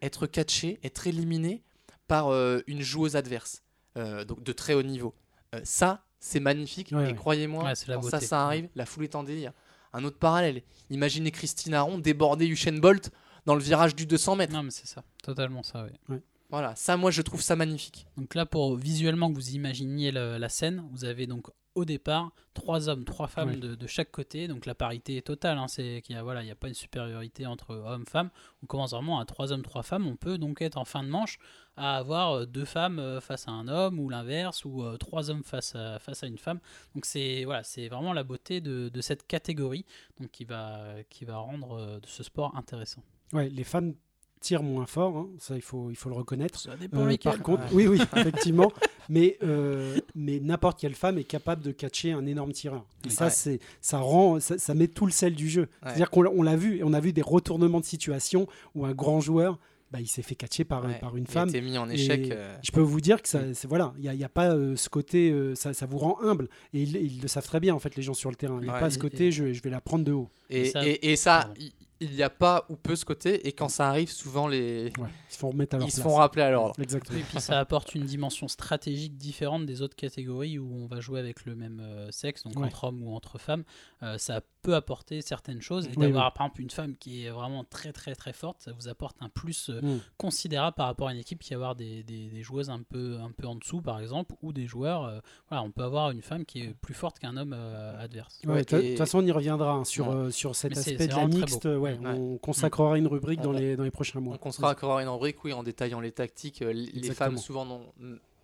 être catché, être éliminé par euh, une joueuse adverse, euh, donc de très haut niveau. Euh, ça, c'est magnifique, Ouais, et ouais. croyez-moi, Ouais, quand ça, beauté. ça arrive, la foule est en délire. Un autre parallèle, imaginez Christine Aron déborder Usain Bolt dans le virage du 200 mètres. Non, mais c'est ça, totalement ça, oui. Voilà, ça, moi, je trouve ça magnifique. Donc là, pour visuellement que vous imaginiez le- la scène, vous avez donc au départ trois hommes, trois femmes Ouais. de, de chaque côté. Donc la parité est totale. hein, c'est qu'il y a voilà, il y a pas une supériorité entre hommes femmes. On commence vraiment à trois hommes, trois femmes. On peut donc être en fin de manche à avoir euh, deux femmes euh, face à un homme ou l'inverse ou euh, trois hommes face à face à une femme. Donc c'est voilà, c'est vraiment la beauté de, de cette catégorie donc qui va qui va rendre ce sport intéressant. Ouais, les femmes tirent moins fort, hein, ça il faut, il faut le reconnaître. Ça dépend Euh, par contre, Ouais. oui, oui, effectivement, mais, euh, mais n'importe quelle femme est capable de catcher un énorme tireur. Et Oui. ça, Ouais. c'est, ça rend, ça, ça met tout le sel du jeu. C'est-à-dire qu'on l'a- on l'a vu, et on a vu des retournements de situation où un grand joueur, bah, il s'est fait catcher par, Ouais, par une il a femme. été mis en échec. Euh, Je peux vous dire que ça, c'est, voilà, il n'y a, il y a pas euh, ce côté, euh, ça, ça vous rend humble. Et ils, ils le savent très bien, en fait, les gens sur le terrain. Il n'y a Ouais. pas ce côté, et- je, je vais la prendre de haut. et, ça- et, et ça, Pardon. Il- n'y a pas ou peu ce côté. Et quand ça arrive, souvent, les... Ouais, ils se font remettre à leur ils se place. font rappeler à l'ordre. Exactement. Et puis ça apporte une dimension stratégique différente des autres catégories où on va jouer avec le même euh, sexe, donc Ouais. entre hommes ou entre femmes. Euh, ça peut apporter certaines choses. Et Oui, d'avoir par exemple une femme qui est vraiment très très très forte, ça vous apporte un plus euh, Mm. considérable par rapport à une équipe qui va avoir des, des- des joueuses un peu, un peu en dessous par exemple, ou des joueurs. euh, voilà, on peut avoir une femme qui est plus forte qu'un homme euh, adverse. Ouais, Ouais, de toute- de et- toute façon, on y reviendra hein, sur, Ouais. euh, sur cet aspect c'est de la mixte. Ouais, Ouais. On consacrera une rubrique dans On- les, dans les prochains mois. On consacrera une rubrique, oui, en détaillant les tactiques. Euh, Les Exactement. femmes, souvent, non,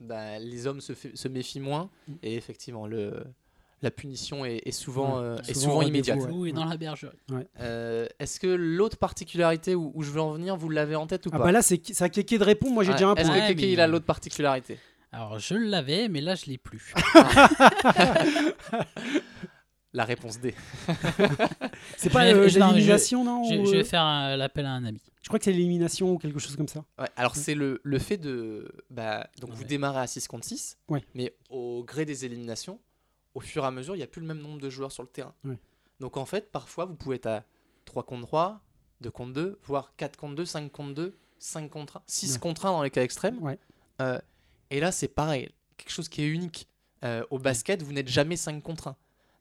bah, les hommes se, méfient moins. Mm. Et effectivement, le, la punition est, est souvent, Ouais, euh, est souvent souvent rendez-vous, immédiate. dans la bergerie. Euh, Est-ce que l'autre particularité où, où je veux en venir, vous l'avez en tête ou Ah pas bah là, c'est à Kéké de répondre. Moi, j'ai Ouais. déjà un Est-ce point. que Ouais, Kéké, mais- il a l'autre particularité? Alors je l'avais, mais là je l'ai plus. La réponse D. C'est pas vais- euh, l'élimination, non je, je euh, vais faire un- l'appel à un ami. Je crois que c'est l'élimination ou quelque chose comme ça. Ouais, alors c'est le, le fait de... Bah, donc Ouais. vous démarrez à 6 contre 6, Ouais. mais au gré des éliminations, au fur et à mesure, il n'y a plus le même nombre de joueurs sur le terrain. Ouais. Donc en fait, parfois, vous pouvez être à 3 contre 3, 2 contre 2, voire 4 contre 2, 5 contre 2, 5 contre 1, 6 Ouais. contre 1 dans les cas extrêmes. Ouais. Euh, et là, c'est pareil, quelque chose qui est unique. Euh, au basket, vous n'êtes jamais 5 contre 1.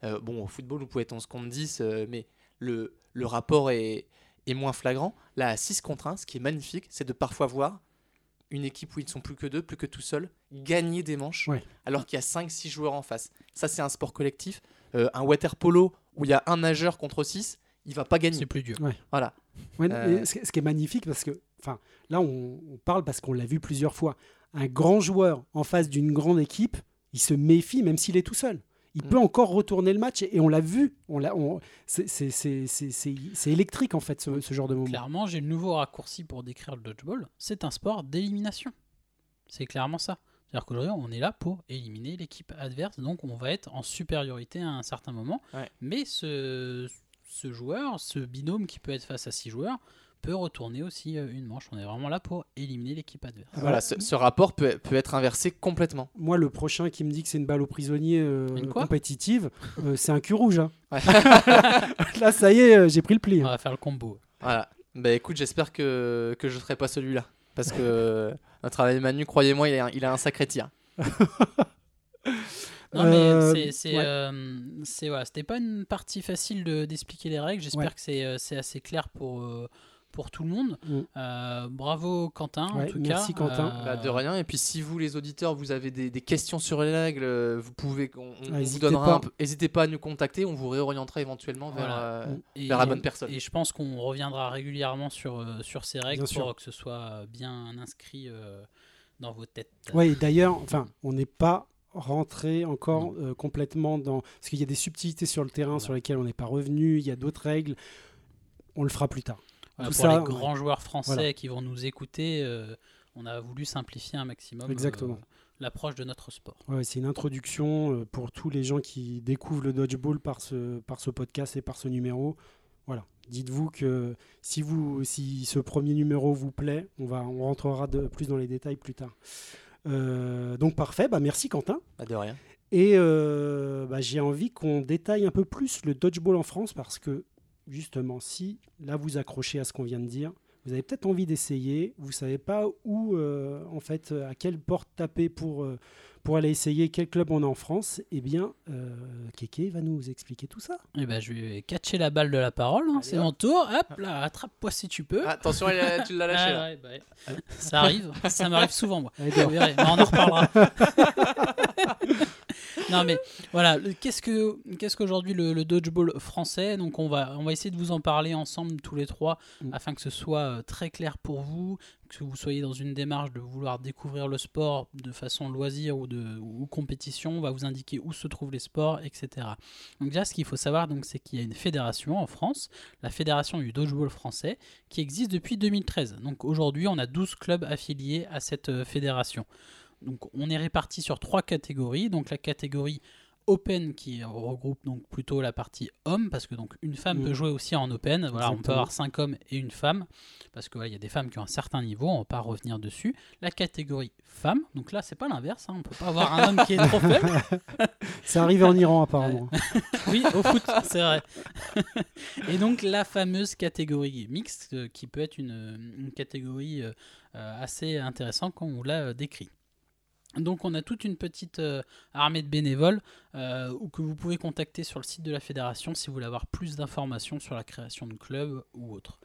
Euh, bon, au football, vous pouvez être 11 contre 10, euh, mais le, le rapport est, est moins flagrant. Là, à 6 contre 1, ce qui est magnifique, c'est de parfois voir une équipe où ils ne sont plus que deux, plus que tout seuls, gagner des manches, Ouais. alors qu'il y a 5-6 joueurs en face. Ça, c'est un sport collectif. Euh, un water polo où il y a un nageur contre 6, il va pas gagner. C'est plus dur. Voilà. Ouais, Euh, ce, ce qui est magnifique, parce que, enfin, là, on, on parle parce qu'on l'a vu plusieurs fois. Un grand joueur en face d'une grande équipe, il se méfie, même s'il est tout seul. Il Mm. peut encore retourner le match et, et on l'a vu. On l'a, on- c'est, c'est- c'est- c'est- c'est- c'est électrique en fait ce, ce genre de moment. Clairement, j'ai le nouveau raccourci pour décrire le dodgeball. C'est un sport d'élimination. C'est clairement ça. C'est-à-dire qu'aujourd'hui, on est là pour éliminer l'équipe adverse, donc on va être en supériorité à un certain moment. Ouais. Mais ce, ce joueur, ce binôme qui peut être face à six joueurs, peut retourner aussi euh, une manche. On est vraiment là pour éliminer l'équipe adverse. Ah, Voilà, ce, ce rapport peut, peut être inversé complètement. Moi, le prochain qui me dit que c'est une balle au prisonnier euh, compétitive, euh, c'est un cul rouge. hein. Ouais. là, ça y est, j'ai pris le pli. On hein. va faire le combo. Voilà. Bah écoute, j'espère que, que je ne ferai pas celui-là. Parce que notre ami Manu, croyez-moi, il a, un- il a un sacré tir. Non, mais Euh, c'est- ouais. euh, voilà, C'était pas une partie facile de- d'expliquer les règles. J'espère Ouais. que c'est c'est assez clair pour, euh, pour tout le monde. Mm. Euh, bravo Quentin, Ouais, en tout merci, cas. Quentin. Euh, Bah, de rien. Et puis si vous, les auditeurs, vous avez des, des questions sur les règles, euh, vous pouvez, on, on- on vous donnera pas. un peu- N'hésitez pas à nous contacter, on vous réorientera éventuellement Voilà. et- vers la bonne personne. Et je pense qu'on reviendra régulièrement sur, sur ces règles Bien sûr. pour que ce soit bien inscrit euh, dans vos têtes. Et d'ailleurs, enfin, on n'est pas rentré encore euh, complètement dans. Parce qu'il y a des subtilités sur le terrain Voilà. sur lesquelles on n'est pas revenu, il y a d'autres règles. On le fera plus tard. Voilà, Tout pour ça, les grands joueurs français Voilà. qui vont nous écouter, euh, on a voulu simplifier un maximum euh, l'approche de notre sport. Ouais, c'est une introduction euh, pour tous les gens qui découvrent le dodgeball par ce, par ce podcast et par ce numéro. Voilà. Dites-vous que si, vous, si ce premier numéro vous plaît, on, va, on rentrera de, plus dans les détails plus tard. Euh, donc parfait, bah merci Quentin. Bah, de rien. Et euh, bah, j'ai envie qu'on détaille un peu plus le dodgeball en France parce que justement, si là vous accrochez à ce qu'on vient de dire, vous avez peut-être envie d'essayer, vous savez pas où, euh, en fait, à quelle porte taper pour, euh, pour aller essayer quel club on a en France, eh bien, euh, Kéké va nous expliquer tout ça. Et ben, je vais catcher la balle de la parole, hein, c'est mon tour. Hop là, attrape-moi si tu peux. Ah, attention, tu l'as lâché Ah, là. ouais, bah ouais. Ça arrive, ça m'arrive souvent moi. Allez, Vous dehors. verrez, mais on en reparlera. non mais voilà, qu'est-ce que qu'est-ce qu'aujourd'hui le, le dodgeball français? Donc on va on va essayer de vous en parler ensemble tous les trois Mm. afin que ce soit euh, très clair pour vous, que vous soyez dans une démarche de vouloir découvrir le sport de façon loisir ou de ou compétition. On va vous indiquer où se trouvent les sports, etc. Donc déjà ce qu'il faut savoir donc c'est qu'il y a une fédération en France, la fédération du dodgeball français, qui existe depuis 2013. Donc aujourd'hui, on a 12 clubs affiliés à cette euh, fédération. Donc on est réparti sur trois catégories. Donc la catégorie Open qui regroupe donc plutôt la partie homme parce que donc une femme peut jouer aussi en Open. Voilà, on peut avoir cinq hommes et une femme parce que il y a des femmes qui ont un certain niveau. On va pas revenir dessus. La catégorie femme. Donc là, c'est pas l'inverse. Hein, on peut pas avoir un homme qui est trop faible. C'est arrivé en Iran apparemment. Oui, au foot, c'est vrai. Et donc la fameuse catégorie mixte, euh, qui peut être une, une catégorie euh, euh, assez intéressante comme on l'a euh, décrit. Donc on a toute une petite euh, armée de bénévoles euh, que vous pouvez contacter sur le site de la fédération si vous voulez avoir plus d'informations sur la création de clubs ou autre.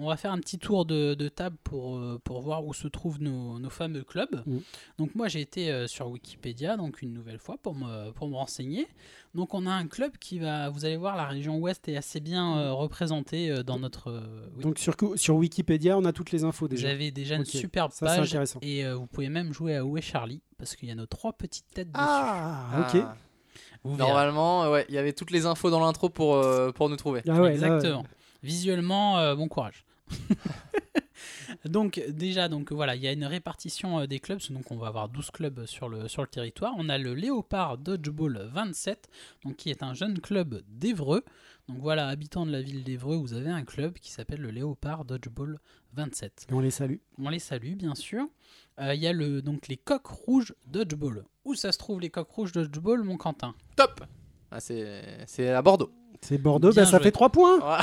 On va faire un petit tour de, de table pour, euh, pour voir où se trouvent nos, nos fameux clubs. Mhm. Donc moi j'ai été euh, sur Wikipédia donc une nouvelle fois pour me, pour me renseigner. Donc on a un club qui va, vous allez voir, la région ouest est assez bien euh, représentée euh, dans notre... euh, oui. Donc sur, sur Wikipédia, on a toutes les infos Vous déjà. avez déjà une Ok, superbe ça, page intéressant. et euh, vous pouvez même jouer à Où est Charlie parce qu'il y a nos trois petites têtes dessus. Ah, ok. Ah. Vous verrez. Normalement, ouais, il y avait toutes les infos dans l'intro pour, euh, pour nous trouver. Ah ouais, là, Exactement. Visuellement, euh, bon courage. donc déjà, donc voilà, il y a une répartition euh, des clubs. Donc on va avoir 12 clubs sur le, sur le territoire. On a le Léopard Dodgeball 27, donc qui est un jeune club d'Evreux. Donc voilà, habitant de la ville d'Evreux, vous avez un club qui s'appelle le Léopard Dodgeball 27. Et on les salue. On les salue, bien sûr. Euh, Il y a le, donc les coqs rouges Dodgeball. Où ça se trouve les coqs rouges Dodgeball, mon Quentin? Top Ah, C'est c'est à Bordeaux. C'est Bordeaux, bah, ça fait 3 points.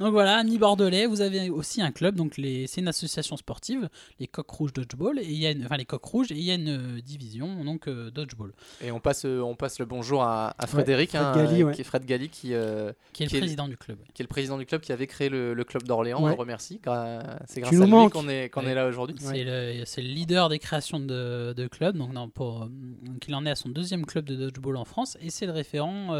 Donc voilà, amis bordelais, vous avez aussi un club, donc les, c'est une association sportive, les Coqs Rouges Dodgeball, et il y a une, enfin les Coqs Rouges, et il y a une euh, division donc euh, Dodgeball, Et on passe, euh, on passe le bonjour à, à Frédéric, Fred hein, Galli, ouais. qui est Fred Galli, qui, euh, qui est le Qui est- président du club. qui est le président du club qui avait créé le, le club d'Orléans. Ouais. On le remercie. gra- C'est grâce à lui manques. qu'on est, qu'on Ouais. est là aujourd'hui. C'est le, c'est le leader des créations de, de clubs, donc, non, pour, donc il en est à son deuxième club de dodgeball en France, et c'est le référent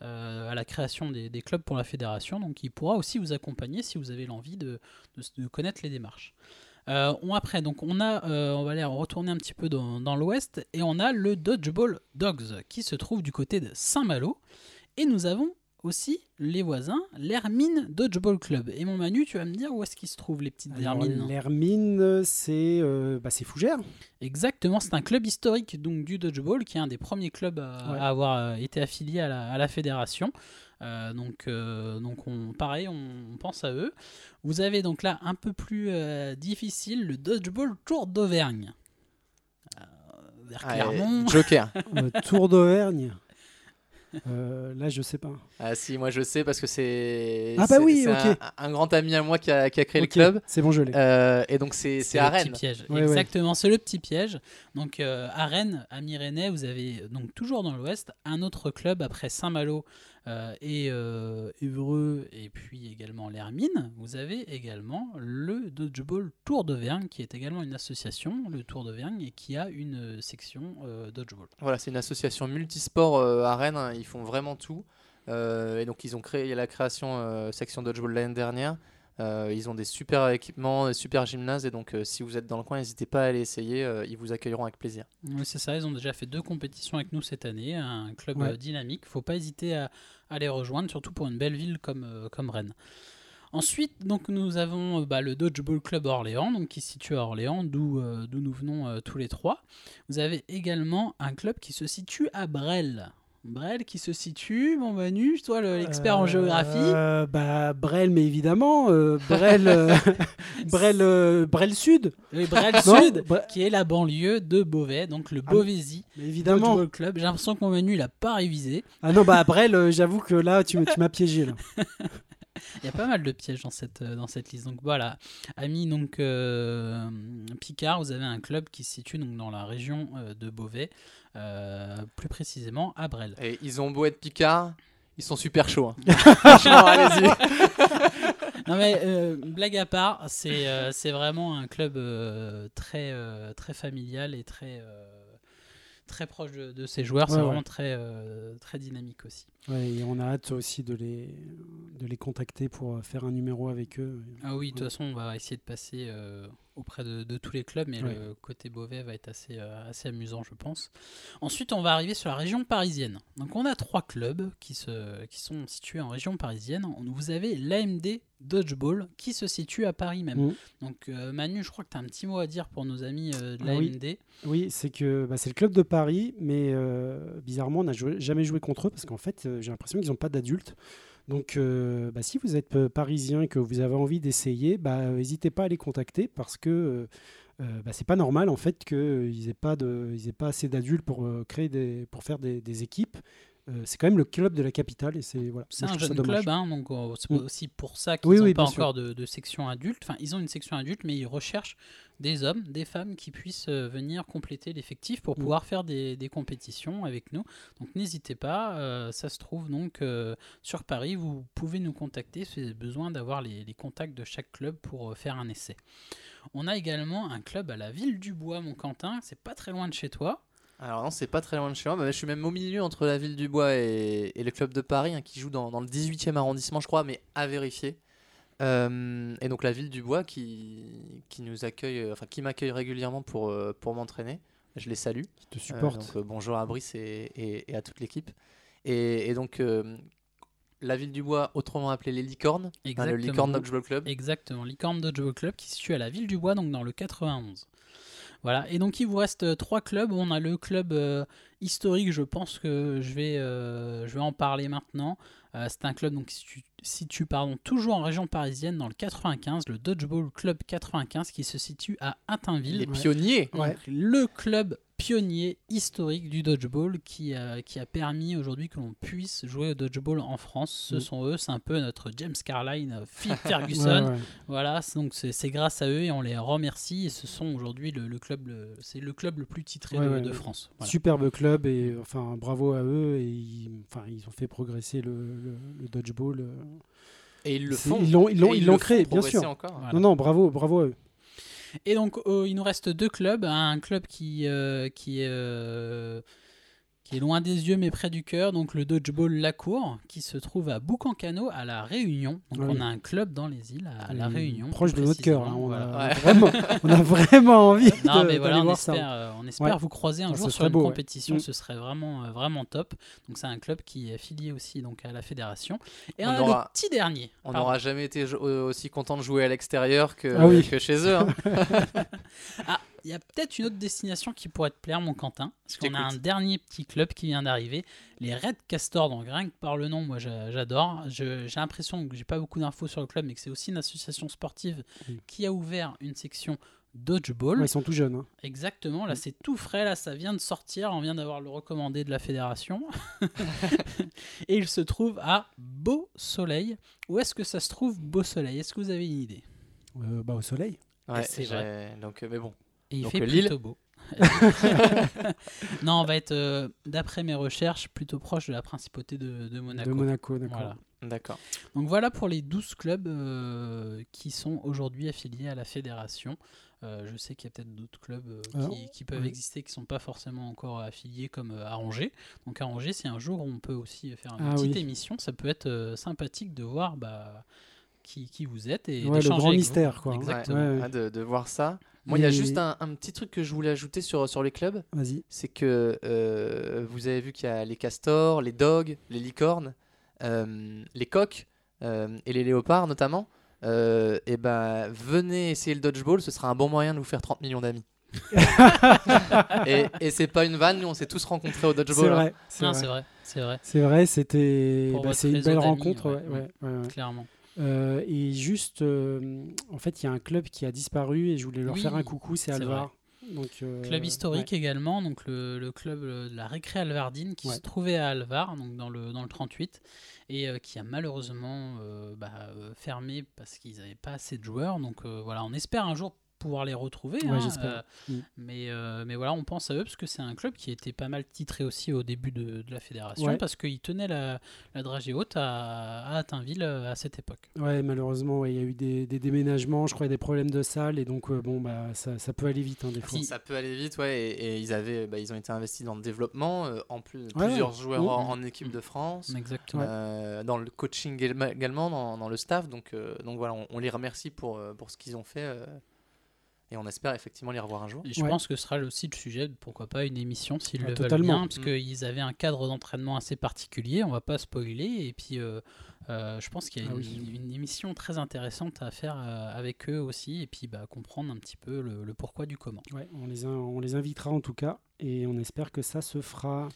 à la création des, clubs pour la fédération, donc il pourra aussi vous accompagner si vous avez l'envie de, connaître les démarches. Euh, on, après, donc on a, euh, va aller retourner un petit peu dans l'ouest, et on a le Dodgeball Dogs qui se trouve du côté de Saint-Malo, et nous avons aussi les voisins, l'Hermine Dodgeball Club. Et mon Manu, tu vas me dire où est-ce qu'ils se trouvent les petites Alors, Hermines L'Hermine, c'est euh, bah, c'est Fougères. Exactement, c'est un club historique donc du dodgeball qui est un des premiers clubs à, Ouais. à avoir euh, été affilié à la, à la fédération. Euh, donc, euh, donc on, pareil, on, on pense à eux. Vous avez donc là un peu plus euh, difficile le dodgeball Tour d'Auvergne. Euh, vers Ah, Clermont. Joker. Tour d'Auvergne. Euh, là, je sais pas. Ah si, moi je sais parce que c'est Ah bah oui, un, un grand ami à moi qui a, qui a créé le club. C'est bon, je l'ai. Euh, et donc c'est c'est le à petit Rennes. piège. Ouais, ouais. Exactement, c'est le petit piège. Donc euh, à Rennes, amis rennais, vous avez donc toujours dans l'Ouest un autre club après Saint-Malo euh, et euh, Évreux et puis également l'Hermine. Vous avez également le Dodgeball Tour d'Auvergne qui est également une association, le Tour d'Auvergne, et qui a une euh, section euh, Dodgeball. Voilà, c'est une association multisport euh, à Rennes. hein, Ils font vraiment tout. Euh, et donc ils ont créé il y a la création euh, section dodgeball l'année dernière. Euh, ils ont des super équipements, des super gymnases. Et donc euh, si vous êtes dans le coin, n'hésitez pas à aller essayer. euh, ils vous accueilleront avec plaisir. Oui, c'est ça, ils ont déjà fait deux compétitions avec nous cette année, un club Ouais. dynamique. faut pas hésiter à, à rejoindre, surtout pour une belle ville comme, euh, comme Rennes. Ensuite, donc, nous avons euh, bah, le Dodgeball Club Orléans, qui se situe à Orléans, d'où euh, nous venons tous les trois. Vous avez également un club qui se situe à Brel. Brel qui se situe, mon Manu, toi le- l'expert en géographie. Euh, bah, Brel, mais évidemment. euh, Brel, euh, Brel, euh, Brel Sud. Oui, Brel Sud, Bre- qui est la banlieue de Beauvais, donc le Ah, Beauvaisis évidemment. Dodgeball Club. J'ai l'impression que mon Manu, il a pas révisé. Ah non, bah, Brel, euh, j'avoue que là, tu, tu m'as piégé. Là. Il y a pas mal de pièges dans cette, euh, dans cette liste. Donc voilà, amis donc euh, Picard, vous avez un club qui se situe donc dans la région euh, de Beauvais, euh, plus précisément à Brel. Et ils ont beau être picards, ils sont super chauds. hein. Franchement, allez-y. Non mais euh, blague à part, c'est euh, vraiment un club euh, très très familial et très très proche de, de ses joueurs. Ouais, c'est ouais. vraiment très euh, très dynamique aussi. Ouais, et on a hâte aussi de les, de les contacter pour euh, faire un numéro avec eux. Ah oui, de toute façon, on va essayer de passer euh, auprès de, de tous les clubs, mais le côté Beauvais va être assez, euh, assez amusant, je pense. Ensuite, on va arriver sur la région parisienne. Donc, on a trois clubs qui, se, qui sont situés en région parisienne. Vous avez l'AMD Dodgeball qui se situe à Paris même. Mhm. Donc, euh, Manu, je crois que tu as un petit mot à dire pour nos amis euh, de Ah oui. l'AMD. Oui, c'est que bah, c'est le club de Paris, mais bizarrement, on n'a jamais joué contre eux parce qu'en fait, j'ai l'impression qu'ils n'ont pas d'adultes. Donc, euh, bah, si vous êtes euh, parisien et que vous avez envie d'essayer, bah, n'hésitez pas à les contacter parce que euh, euh, bah, c'est pas normal en fait qu'ils n'aient pas aient pas assez d'adultes pour créer pour faire des équipes. Euh, c'est quand même le club de la capitale et c'est voilà. C'est un jeune club, hein, donc euh, c'est Mm. aussi pour ça qu'ils n'ont oui, pas encore de, de section adulte. Enfin, ils ont une section adulte, mais ils recherchent des hommes, des femmes qui puissent euh, venir compléter l'effectif pour Mm. pouvoir faire des, des compétitions avec nous. Donc n'hésitez pas, ça se trouve donc sur Paris. Vous pouvez nous contacter si vous avez besoin d'avoir les, les contacts de chaque club pour faire un essai. On a également un club à la ville du Bois, mon Quentin. C'est pas très loin de chez toi. Alors non, c'est pas très loin de chez moi. je suis même au milieu entre la ville du Bois et, et le club de Paris, hein, qui joue dans, dans le 18e arrondissement, je crois, mais à vérifier. Euh, et donc la ville du Bois qui, qui nous accueille, euh, enfin qui m'accueille régulièrement pour, euh, pour m'entraîner. Je les salue. Qui te Euh, supporte. donc, bonjour à Brice et, et- et à toute l'équipe. Et, donc euh, la ville du Bois, autrement appelée les Licornes, hein, le. Licorne Dodgeball Club. Exactement, Licorne Dodgeball Club qui se situe à la ville du Bois, donc dans le 91. Voilà, et donc il vous reste euh, trois clubs. On a le club euh, historique, je pense que je vais, euh, je vais en parler maintenant. Euh, c'est un club donc, qui se situe, pardon, toujours en région parisienne, dans le 95, le Dodgeball Club 95 qui se situe à Attainville. Les pionniers. Donc, Ouais. Le club pionnier historique du dodgeball qui, a- qui a permis aujourd'hui que l'on puisse jouer au dodgeball en France. Ce Mm. sont eux, c'est un peu notre James Carline, euh, Phil Ferguson. ouais. Voilà, c'est- donc c'est c'est grâce à eux et on les remercie. Et ce sont aujourd'hui le, le club, le- c'est le club le plus titré Ouais, de, ouais, de ouais. France. Voilà. Superbe club et enfin bravo à eux et ils, enfin ils ont fait progresser le, le- le dodgeball. euh. Et ils le font. Ils l'ont ils l'ont Et ils le l'ont font créé bien sûr. encore. Voilà. Non non bravo bravo à eux. Et donc, euh, il nous reste deux clubs. Un club qui, euh, qui, est, euh, qui est loin des yeux mais près du cœur. Donc, le Dodgeball Lacour, qui se trouve à Boucancano, à La Réunion. Donc, oui. on a un club dans les îles, à La Réunion. Proche de notre cœur. hein, on, voilà. a Ouais. vraiment, on a vraiment envie Non, de- mais voilà, on voir ça. espère, euh, on espère Ouais. vous croiser un Ah, jour sur une beau, compétition. Mm. Ce serait vraiment, euh, vraiment top. Donc, c'est un club qui est affilié aussi donc, à la fédération. Et On on, a aura- le petit dernier. On n'aura jamais été euh, aussi content de jouer à l'extérieur que, Ah oui. que chez eux. hein. Ah, il y a peut-être une autre destination qui pourrait te plaire, mon Quentin. Parce qu'on a un dernier petit club qui vient d'arriver, les Red Castors. Donc rien que par le nom, moi j'a- j'adore. J'ai l'impression que j'ai pas beaucoup d'infos sur le club, mais que c'est aussi une association sportive Oui. qui a ouvert une section Dodgeball. Ouais, ils sont tout jeunes. hein. Exactement, là c'est tout frais, là ça vient de sortir, on vient d'avoir le recommandé de la fédération. Et il se trouve à Beau Soleil. Où est-ce que ça se trouve, Beau Soleil? Est-ce que vous avez une idée? Euh, bah, au soleil. Ouais, c'est j'ai- Donc, euh, mais bon. Et il Donc, fait euh, Lille plutôt beau. non, on va être, euh, d'après mes recherches, plutôt proche de la principauté de, de Monaco. De Monaco, d'accord. Voilà. D'accord. Donc voilà pour les 12 clubs euh, qui sont aujourd'hui affiliés à la fédération. Euh, je sais qu'il y a peut-être d'autres clubs euh, Alors, qui, qui peuvent oui. exister qui ne sont pas forcément encore affiliés comme euh, à Angers. Donc à Angers, si un jour on peut aussi faire une Ah petite oui. émission, ça peut être euh, sympathique de voir bah, qui, qui vous êtes et Ouais, le grand vous. mystère, quoi. Exactement. Ouais, ouais. Ah, de, de voir ça. Moi, il y a juste un, un petit truc que je voulais ajouter sur, sur les clubs. Vas-y. c'est que euh, vous avez vu qu'il y a les castors, les dogs, les licornes, euh, les coqs euh, et les léopards notamment. et ben venez essayer le dodgeball, ce sera un bon moyen de vous faire 30 millions d'amis. et et c'est pas une vanne, nous on s'est tous rencontrés au dodgeball. hein. C'est vrai. c'est vrai, c'est vrai, C'est vrai, c'était. Bah, une belle rencontre. ouais. ouais, ouais, ouais, ouais. clairement. Euh, et juste, euh, en fait, il y a un club qui a disparu et je voulais leur Oui, faire un coucou, c'est Alvar. Donc, euh, Club historique ouais. également, donc le, le club de la Récré Alvardine qui Ouais. se trouvait à Alvar, donc dans le, dans le 38, et qui a malheureusement bah, fermé parce qu'ils n'avaient pas assez de joueurs. Donc voilà, on espère un jour pouvoir les retrouver. Ouais, hein, j'espère. euh, Mm. mais, euh, mais voilà, on pense à eux parce que c'est un club qui était pas mal titré aussi au début de, de la fédération Ouais. parce qu'il tenait la, la dragée haute à, à Attinville euh, à cette époque. Ouais, malheureusement, ouais, il y a eu des, des déménagements, je crois, des problèmes de salle, et donc, euh, bon, bah, ça, ça peut aller vite, hein, des fois. Si. Ça peut aller vite, ouais. Et, et ils avaient, bah, ils ont été investis dans le développement, euh, en plus Ouais, plusieurs ouais. joueurs Mhm. en, en équipe de France. Exactement. euh, dans le coaching également- dans, dans le staff. Donc, euh, donc voilà, on, on les remercie pour, pour ce qu'ils ont fait. Et on espère effectivement les revoir un jour. Et je Ouais. pense que ce sera aussi le sujet, de pourquoi pas une émission s'ils Ah, le totalement. veulent bien, parce Mm. qu'ils avaient un cadre d'entraînement assez particulier, on va pas spoiler, et puis euh, euh, je pense qu'il y a Ah une, oui. une émission très intéressante à faire euh, avec eux aussi, et puis bah, comprendre un petit peu le, le pourquoi du comment. Ouais, on, les on les invitera en tout cas, et on espère que ça se fera.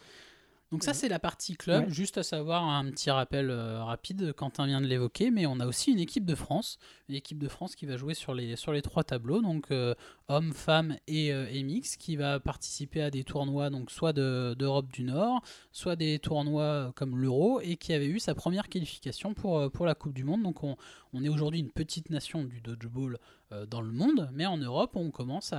Donc ça c'est la partie club, Ouais. juste à savoir un petit rappel euh, rapide, Quentin vient de l'évoquer, mais on a aussi une équipe de France, une équipe de France qui va jouer sur les, sur les trois tableaux, donc euh, hommes, femmes et, euh, et mix, qui va participer à des tournois donc soit de- d'Europe du Nord, soit des tournois comme l'Euro, et qui avait eu sa première qualification pour, pour la Coupe du Monde. Donc on, on est aujourd'hui une petite nation du dodgeball dans le monde, mais en Europe on commence à,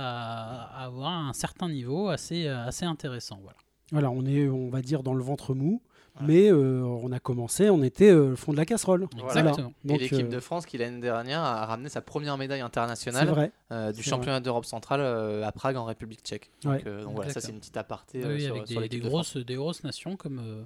à avoir un certain niveau assez, assez intéressant. Voilà. Voilà, on est, on va dire, dans le ventre mou, Ouais. mais euh, on a commencé, on était euh, le fond de la casserole. Voilà. Exactement. Et l'équipe euh, de France qui l'année dernière a ramené sa première médaille internationale vrai. euh, du championnat d'Europe centrale euh, à Prague en République tchèque. Donc, Ouais. euh, donc voilà, ça c'est une petite aparté Oui, euh, oui, sur, avec sur des, de grosses, des grosses nations comme, euh,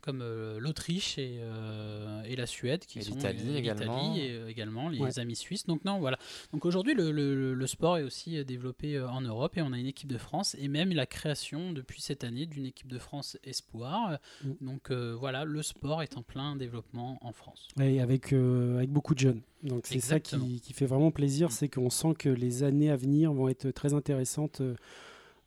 comme euh, l'Autriche et, euh, et la Suède qui Et sont l'Italie également. et euh, également les Ouais. amis suisses. Donc non, voilà. Donc aujourd'hui le, le- le sport est aussi développé en Europe et on a une équipe de France et même la création depuis cette année d'une équipe de France espoir. Mm. Donc euh, voilà, le sport est en plein développement en France. Et avec, euh, avec beaucoup de jeunes. Donc c'est ça qui fait vraiment plaisir, Mm. c'est qu'on sent que les années à venir vont être très intéressantes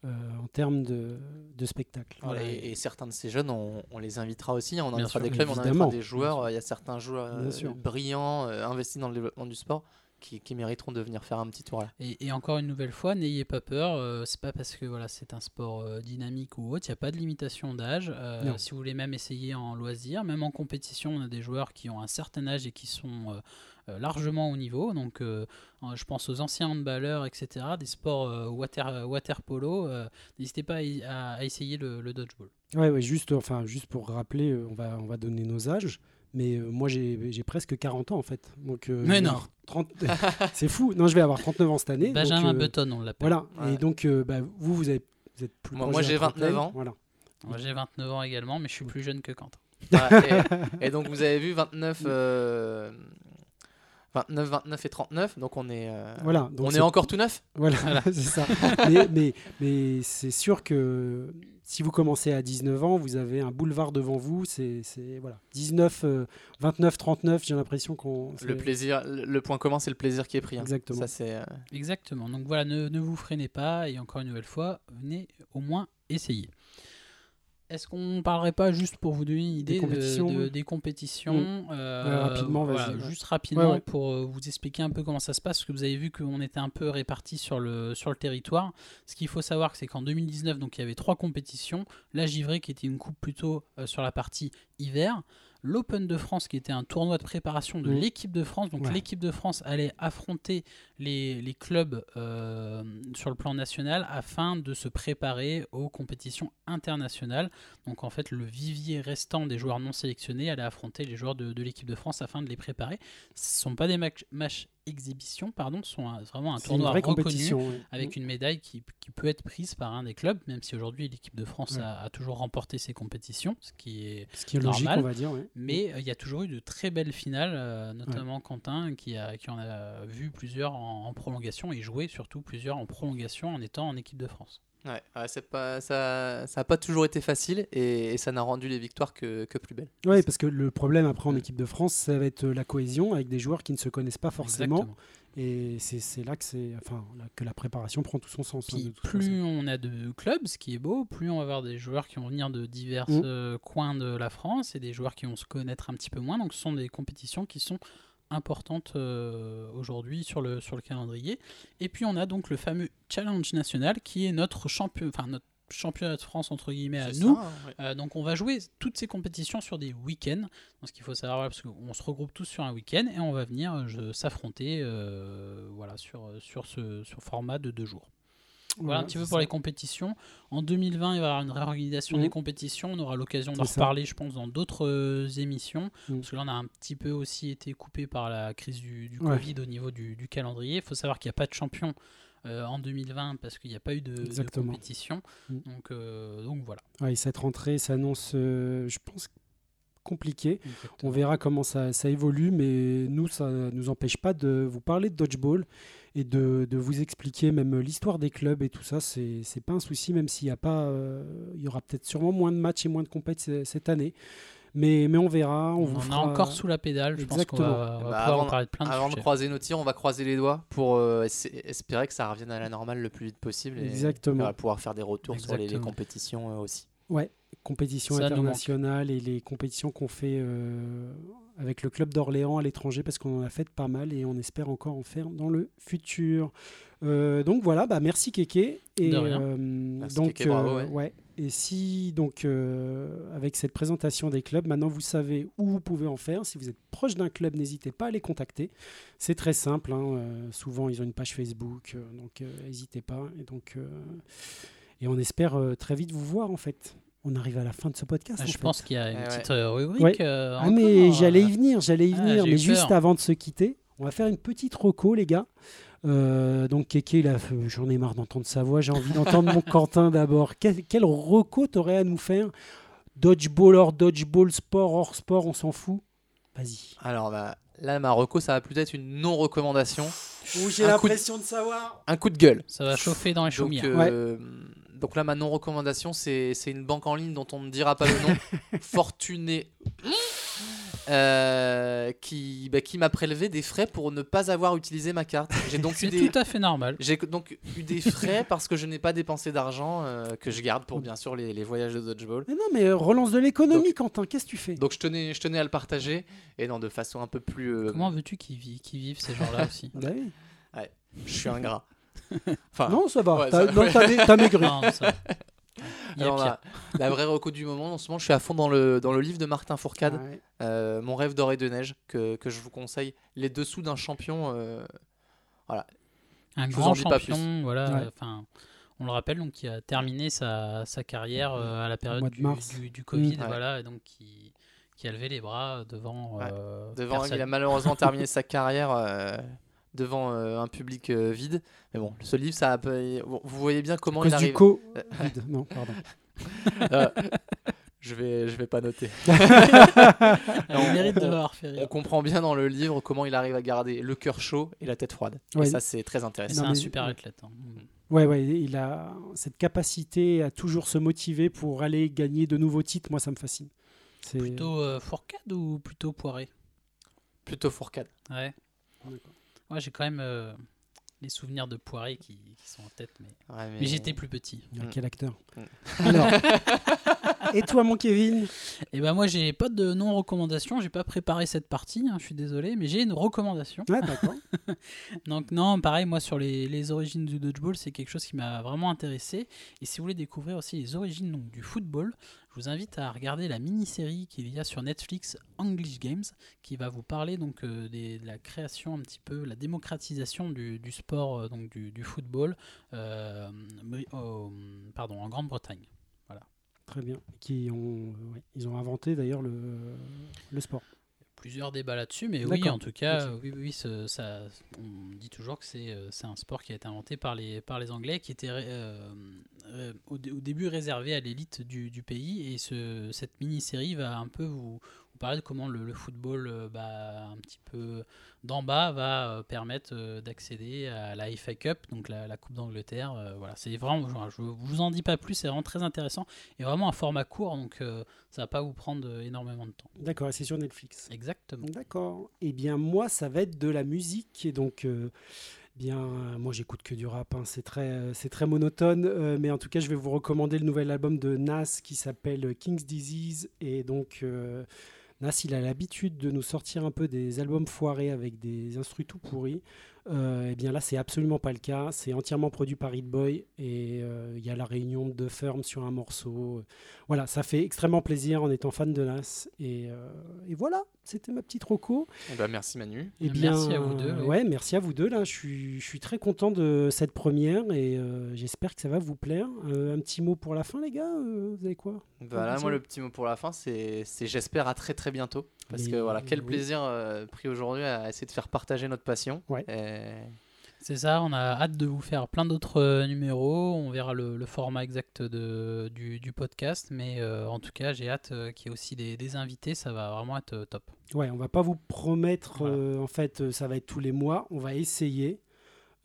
euh, en termes de, de spectacle. Voilà, Voilà. et, et certains de ces jeunes, on, on les invitera aussi. On invitera des clubs, on évidemment. invitera des joueurs. Il y a certains joueurs euh, brillants, euh, investis dans le développement du sport, qui, qui mériteront de venir faire un petit tour là. Et, et encore une nouvelle fois, n'ayez pas peur. euh, c'est pas parce que voilà, c'est un sport euh, dynamique ou autre. Il n'y a pas de limitation d'âge. Euh, si vous voulez même essayer en loisir, même en compétition, on a des joueurs qui ont un certain âge et qui sont euh, largement au niveau. Donc, je pense aux anciens handballeurs, etc. Des sports euh, water, water polo. euh, N'hésitez pas à, y- à- à essayer le, le dodgeball. Ouais, ouais, juste, enfin, juste pour rappeler, on va, on va donner nos âges. Mais euh, moi, j'ai presque 40 ans en fait. Donc, euh, Mais non. avoir 30 C'est fou. Non, je vais avoir 39 ans cette année. donc, Benjamin euh, Button, on l'appelle. Voilà. Ouais. Et donc, euh, bah, vous, vous, avez, vous êtes plus Moi- j'ai 29 trentaine. ans. Voilà. Moi, j'ai 29 ans également, mais je suis plus jeune que Quentin. Voilà, et, et donc vous avez vu 29, euh, 29, 29 et 39, donc on est, euh, Voilà. Donc on est encore tout neuf. Voilà, c'est ça. mais mais, mais c'est sûr que si vous commencez à 19 ans, vous avez un boulevard devant vous. C'est voilà. 19, euh, 29, 39, j'ai l'impression qu'on. Le plaisir, le le point commun, c'est le plaisir qui est pris. hein. Exactement. Ça c'est. euh, Exactement. Donc voilà, ne, ne vous freinez pas et encore une nouvelle fois, venez au moins essayer. Est-ce qu'on parlerait pas juste pour vous donner une idée compétitions, de- des compétitions euh, Ouais, rapidement, voilà, vas-y, ouais. Juste rapidement Ouais, pour euh, vous expliquer un peu comment ça se passe, parce que vous avez vu qu'on était un peu répartis sur le, sur le territoire. Ce qu'il faut savoir, c'est qu'en 2019, donc, il y avait trois compétitions. La Givrée, qui était une coupe plutôt euh, sur la partie hiver. L'Open de France, qui était un tournoi de préparation de Mhm. l'équipe de France. Donc Ouais. l'équipe de France allait affronter les, les clubs euh, sur le plan national afin de se préparer aux compétitions internationales. Donc en fait, le vivier restant des joueurs non sélectionnés allait affronter les joueurs de, de l'équipe de France afin de les préparer. Ce ne sont pas des matchs, matchs exhibition, pardon, sont un- vraiment un tournoi reconnu avec une médaille qui, qui peut être prise par un des clubs, même si aujourd'hui l'équipe de France a, a toujours remporté ses compétitions, ce qui est Ce qui est logique, on va dire. ouais. mais euh, il y a toujours eu de très belles finales, euh, notamment Quentin qui, a, qui en a vu plusieurs en, en prolongation et joué surtout plusieurs en prolongation en étant en équipe de France. Ouais, ouais, c'est pas, ça ça a pas toujours été facile et, et ça n'a rendu les victoires que, que plus belles. Oui, parce que le problème après en équipe de France, ça va être la cohésion avec des joueurs qui ne se connaissent pas forcément. Exactement. Et c'est c'est là que, c'est, enfin, là que la préparation prend tout son sens. hein, plus façon. on a de clubs, ce qui est beau, plus on va avoir des joueurs qui vont venir de divers Mm. euh, coins de la France et des joueurs qui vont se connaître un petit peu moins. Donc ce sont des compétitions qui sont importantes euh, aujourd'hui sur le, sur le calendrier. Et puis on a donc le fameux Challenge National qui est notre champion, enfin notre championnat de France entre guillemets à nous. ça, ouais. Euh, donc on va jouer toutes ces compétitions sur des week-ends. Ce qu'il faut savoir, parce qu'on se regroupe tous sur un week-end et on va venir euh, s'affronter euh, voilà, sur, sur ce sur format de deux jours. Voilà un petit peu pour ça. les compétitions. En 2020, il va y avoir une réorganisation Mhm. des compétitions. On aura l'occasion d'en reparler, je pense, dans d'autres euh, émissions. Mhm. Parce que là, on a un petit peu aussi été coupé par la crise du, du Ouais. Covid au niveau du, du calendrier. Il faut savoir qu'il n'y a pas de champion euh, en 2020 parce qu'il n'y a pas eu de, de compétition. Mhm. Donc, euh, donc voilà. Ouais, cette rentrée s'annonce, euh, je pense, compliquée. On verra comment ça, ça évolue, mais nous, ça ne nous empêche pas de vous parler de dodgeball et de, de vous expliquer même l'histoire des clubs et tout ça. C'est c'est pas un souci, même s'il y a pas, euh, il y aura peut-être sûrement moins de matchs et moins de compètes c- cette année. Mais, mais on verra. On, On, vous fera- a encore sous la pédale. Je pense qu'on va, on va Bah, pouvoir avant- en parler de plein de Avant de croiser nos tirs, on va croiser les doigts pour euh, espérer que ça revienne à la normale le plus vite possible et Exactement. on va pouvoir faire des retours sur les, compétitions euh, aussi. Compétitions Ça internationales et les compétitions qu'on fait euh, avec le club d'Orléans à l'étranger parce qu'on en a fait pas mal et on espère encore en faire dans le futur. Euh, donc voilà, bah merci Kéké. Et, De rien. euh, Merci donc, Kéké, bravo, euh, ouais. Et si donc euh, avec cette présentation des clubs, maintenant vous savez où vous pouvez en faire. Si vous êtes proche d'un club, n'hésitez pas à les contacter. C'est très simple. hein, euh, souvent ils ont une page Facebook, euh, donc euh, n'hésitez pas. Et donc euh, et on espère très vite vous voir en fait. On arrive à la fin de ce podcast. Ah, en je fait. pense qu'il y a une Ouais, petite euh, rubrique. Ouais. euh, Ah mais encore, j'allais euh, y venir, j'allais y Ah, venir, mais juste peur. avant de se quitter, on va faire une petite reco les gars. Euh, donc Kéké, il a fait- j'en ai marre d'entendre sa voix, j'ai envie d'entendre mon Quentin d'abord. Quel, quel reco t'aurais à nous faire? Dodgeball hors dodgeball, sport hors sport, on s'en fout? Vas-y. Alors bah, là, ma reco, ça va peut-être une non-recommandation. J'ai Un coup de- l'impression de savoir. Un coup de gueule. Ça va chauffer dans les Donc, chaumières. euh, donc là, ma non-recommandation, c'est c'est une banque en ligne dont on ne dira pas le nom. Fortuné. Euh, qui bah, qui m'a prélevé des frais pour ne pas avoir utilisé ma carte. J'ai donc eu C'est des, tout à fait normal. J'ai donc eu des frais parce que je n'ai pas dépensé d'argent euh, que je garde pour bien sûr les, les voyages de dodgeball. Mais non, mais euh, relance de l'économie, Quentin, qu'est-ce que tu fais? Donc je tenais, je tenais à le partager et non de façon un peu plus. euh, Comment veux-tu qu'ils vivent, ces gens-là aussi? Bah oui. je suis ingrat. Enfin, Non, ça va. ouais, t'as, ça- non, t'as, ma- t'as maigri. Non, ça- alors, la, la vraie reco du moment, en ce moment, je suis à fond dans le, dans le livre de Martin Fourcade, Ouais. euh, Mon rêve doré de neige, que, que je vous conseille. Les dessous d'un champion. euh, Un je grand champion, voilà. Ouais. Enfin, on le rappelle, donc qui a terminé sa, sa carrière euh, à la période du, mars. du, du Covid, Ouais. voilà, et donc qui, qui a levé les bras devant. Ouais. euh, devant, personne. il a malheureusement terminé sa carrière euh, devant euh, un public euh, vide. Mais bon, ce livre, ça a, peu- vous voyez bien À comment cause il du arrive. co. non, pardon. Euh, je vais, je vais pas noter. On- mérite de on- l'avoir fait On comprend bien dans le livre comment il arrive à garder le cœur chaud et la tête froide. Ouais. Et ça, c'est très intéressant. C'est un mais- super athlète. hein. Ouais, ouais, il a cette capacité à toujours se motiver pour aller gagner de nouveaux titres. Moi, ça me fascine. C'est Plutôt euh, Fourcade ou plutôt Poiré? Plutôt Fourcade. Ouais. D'accord. Ouais, j'ai quand même euh, les souvenirs de Poiré qui, qui sont en tête, mais, Ouais, mais j'étais plus petit. Ah. Quel acteur? Mm. Alors, et toi, mon Kevin? Et ben moi, j'ai pas de non-recommandation, j'ai pas préparé cette partie, hein, je suis désolé, mais j'ai une recommandation. Ah, d'accord. Donc non, pareil, moi sur les, les origines du dodgeball, c'est quelque chose qui m'a vraiment intéressé. Et si vous voulez découvrir aussi les origines donc, du football, je vous invite à regarder la mini-série qu'il y a sur Netflix, English Games, qui va vous parler donc euh, des- de la création un petit peu, la démocratisation du, sport, euh, donc du, football, euh, pardon, en Grande-Bretagne. Très bien. Qui ont, ils ont inventé d'ailleurs le, le sport. Plusieurs débats là-dessus, mais oui, en tout cas, Ok. oui, oui, ce- ça, on dit toujours que c'est euh, c'est un sport qui a été inventé par les, par les Anglais, qui était euh, euh, au, au début réservé à l'élite du, du pays, et ce, cette mini-série va un peu vous parler de comment le, le football, euh, bah, un petit peu d'en bas, va euh, permettre euh, d'accéder à la FA Cup, donc la, la Coupe d'Angleterre. voilà, c'est vraiment, je, je vous en dis pas plus, c'est vraiment très intéressant, et vraiment un format court, donc ça va pas vous prendre énormément de temps. D'accord, et c'est sur Netflix. Exactement. D'accord. Eh bien, moi, ça va être de la musique. Et donc, euh, bien, euh, moi, j'écoute que du rap. hein. C'est très, euh, c'est très monotone. euh, mais en tout cas, je vais vous recommander le nouvel album de Nas qui s'appelle King's Disease. Et donc, Nas, il a l'habitude de nous sortir un peu des albums foirés avec des instrus tout pourris. Euh, eh bien là, c'est absolument pas le cas. C'est entièrement produit par Hit Boy et euh, il y a la réunion de Firm sur un morceau. Voilà, ça fait extrêmement plaisir en étant fan de Nas. Et, euh, et voilà, c'était ma petite roco. Eh ben, merci Manu. Eh Merci à vous deux, euh, oui. Ouais, merci à vous deux. Là, je suis, je suis très content de cette première et euh, j'espère que ça va vous plaire. Euh, un petit mot pour la fin, les gars. euh, vous avez quoi Voilà, Vas-y. moi le petit mot pour la fin, c'est c'est j'espère à très très bientôt. Parce Mais que voilà, quel oui. plaisir euh, pris aujourd'hui à essayer de faire partager notre passion. Ouais. Et C'est ça, on a hâte de vous faire plein d'autres euh, numéros. On verra le, le format exact de, du, du podcast. Mais euh, en tout cas, j'ai hâte euh, qu'il y ait aussi des, des invités. Ça va vraiment être top. Ouais, on va pas vous promettre. Voilà. euh, en fait, ça va être tous les mois. On va essayer.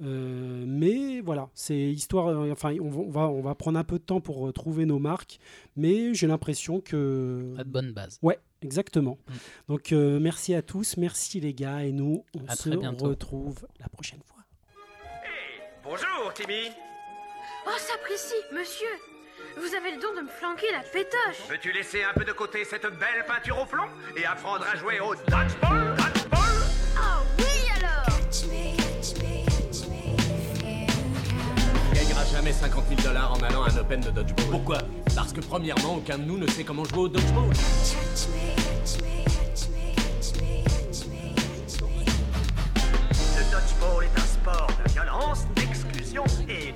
Euh, mais voilà, c'est histoire. euh, enfin, on va, on va, on va prendre un peu de temps pour euh, trouver nos marques. Mais j'ai l'impression que. Pas de bonne base. Ouais, exactement. Mm. Donc, euh, merci à tous. Merci les gars. Et nous, on À se retrouve la prochaine fois. Hey, bonjour, Timmy. Oh, sapristi, monsieur Vous avez le don de me flanquer la pétoche Veux-tu laisser un peu de côté cette belle peinture au plomb et apprendre à jouer au dodgeball Dodgeball? Oh gagnera jamais 50 000 dollars en allant à un Open de dodgeball. Pourquoi? Parce que premièrement, aucun de nous ne sait comment jouer au dodgeball. Le dodgeball est un sport de violence, d'exclusion et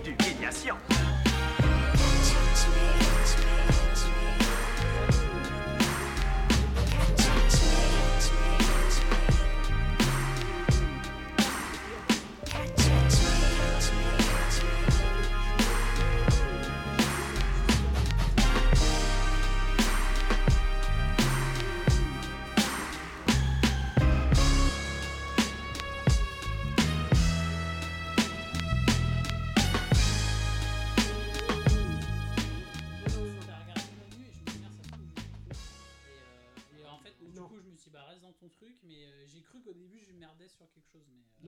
quelque chose. Mais,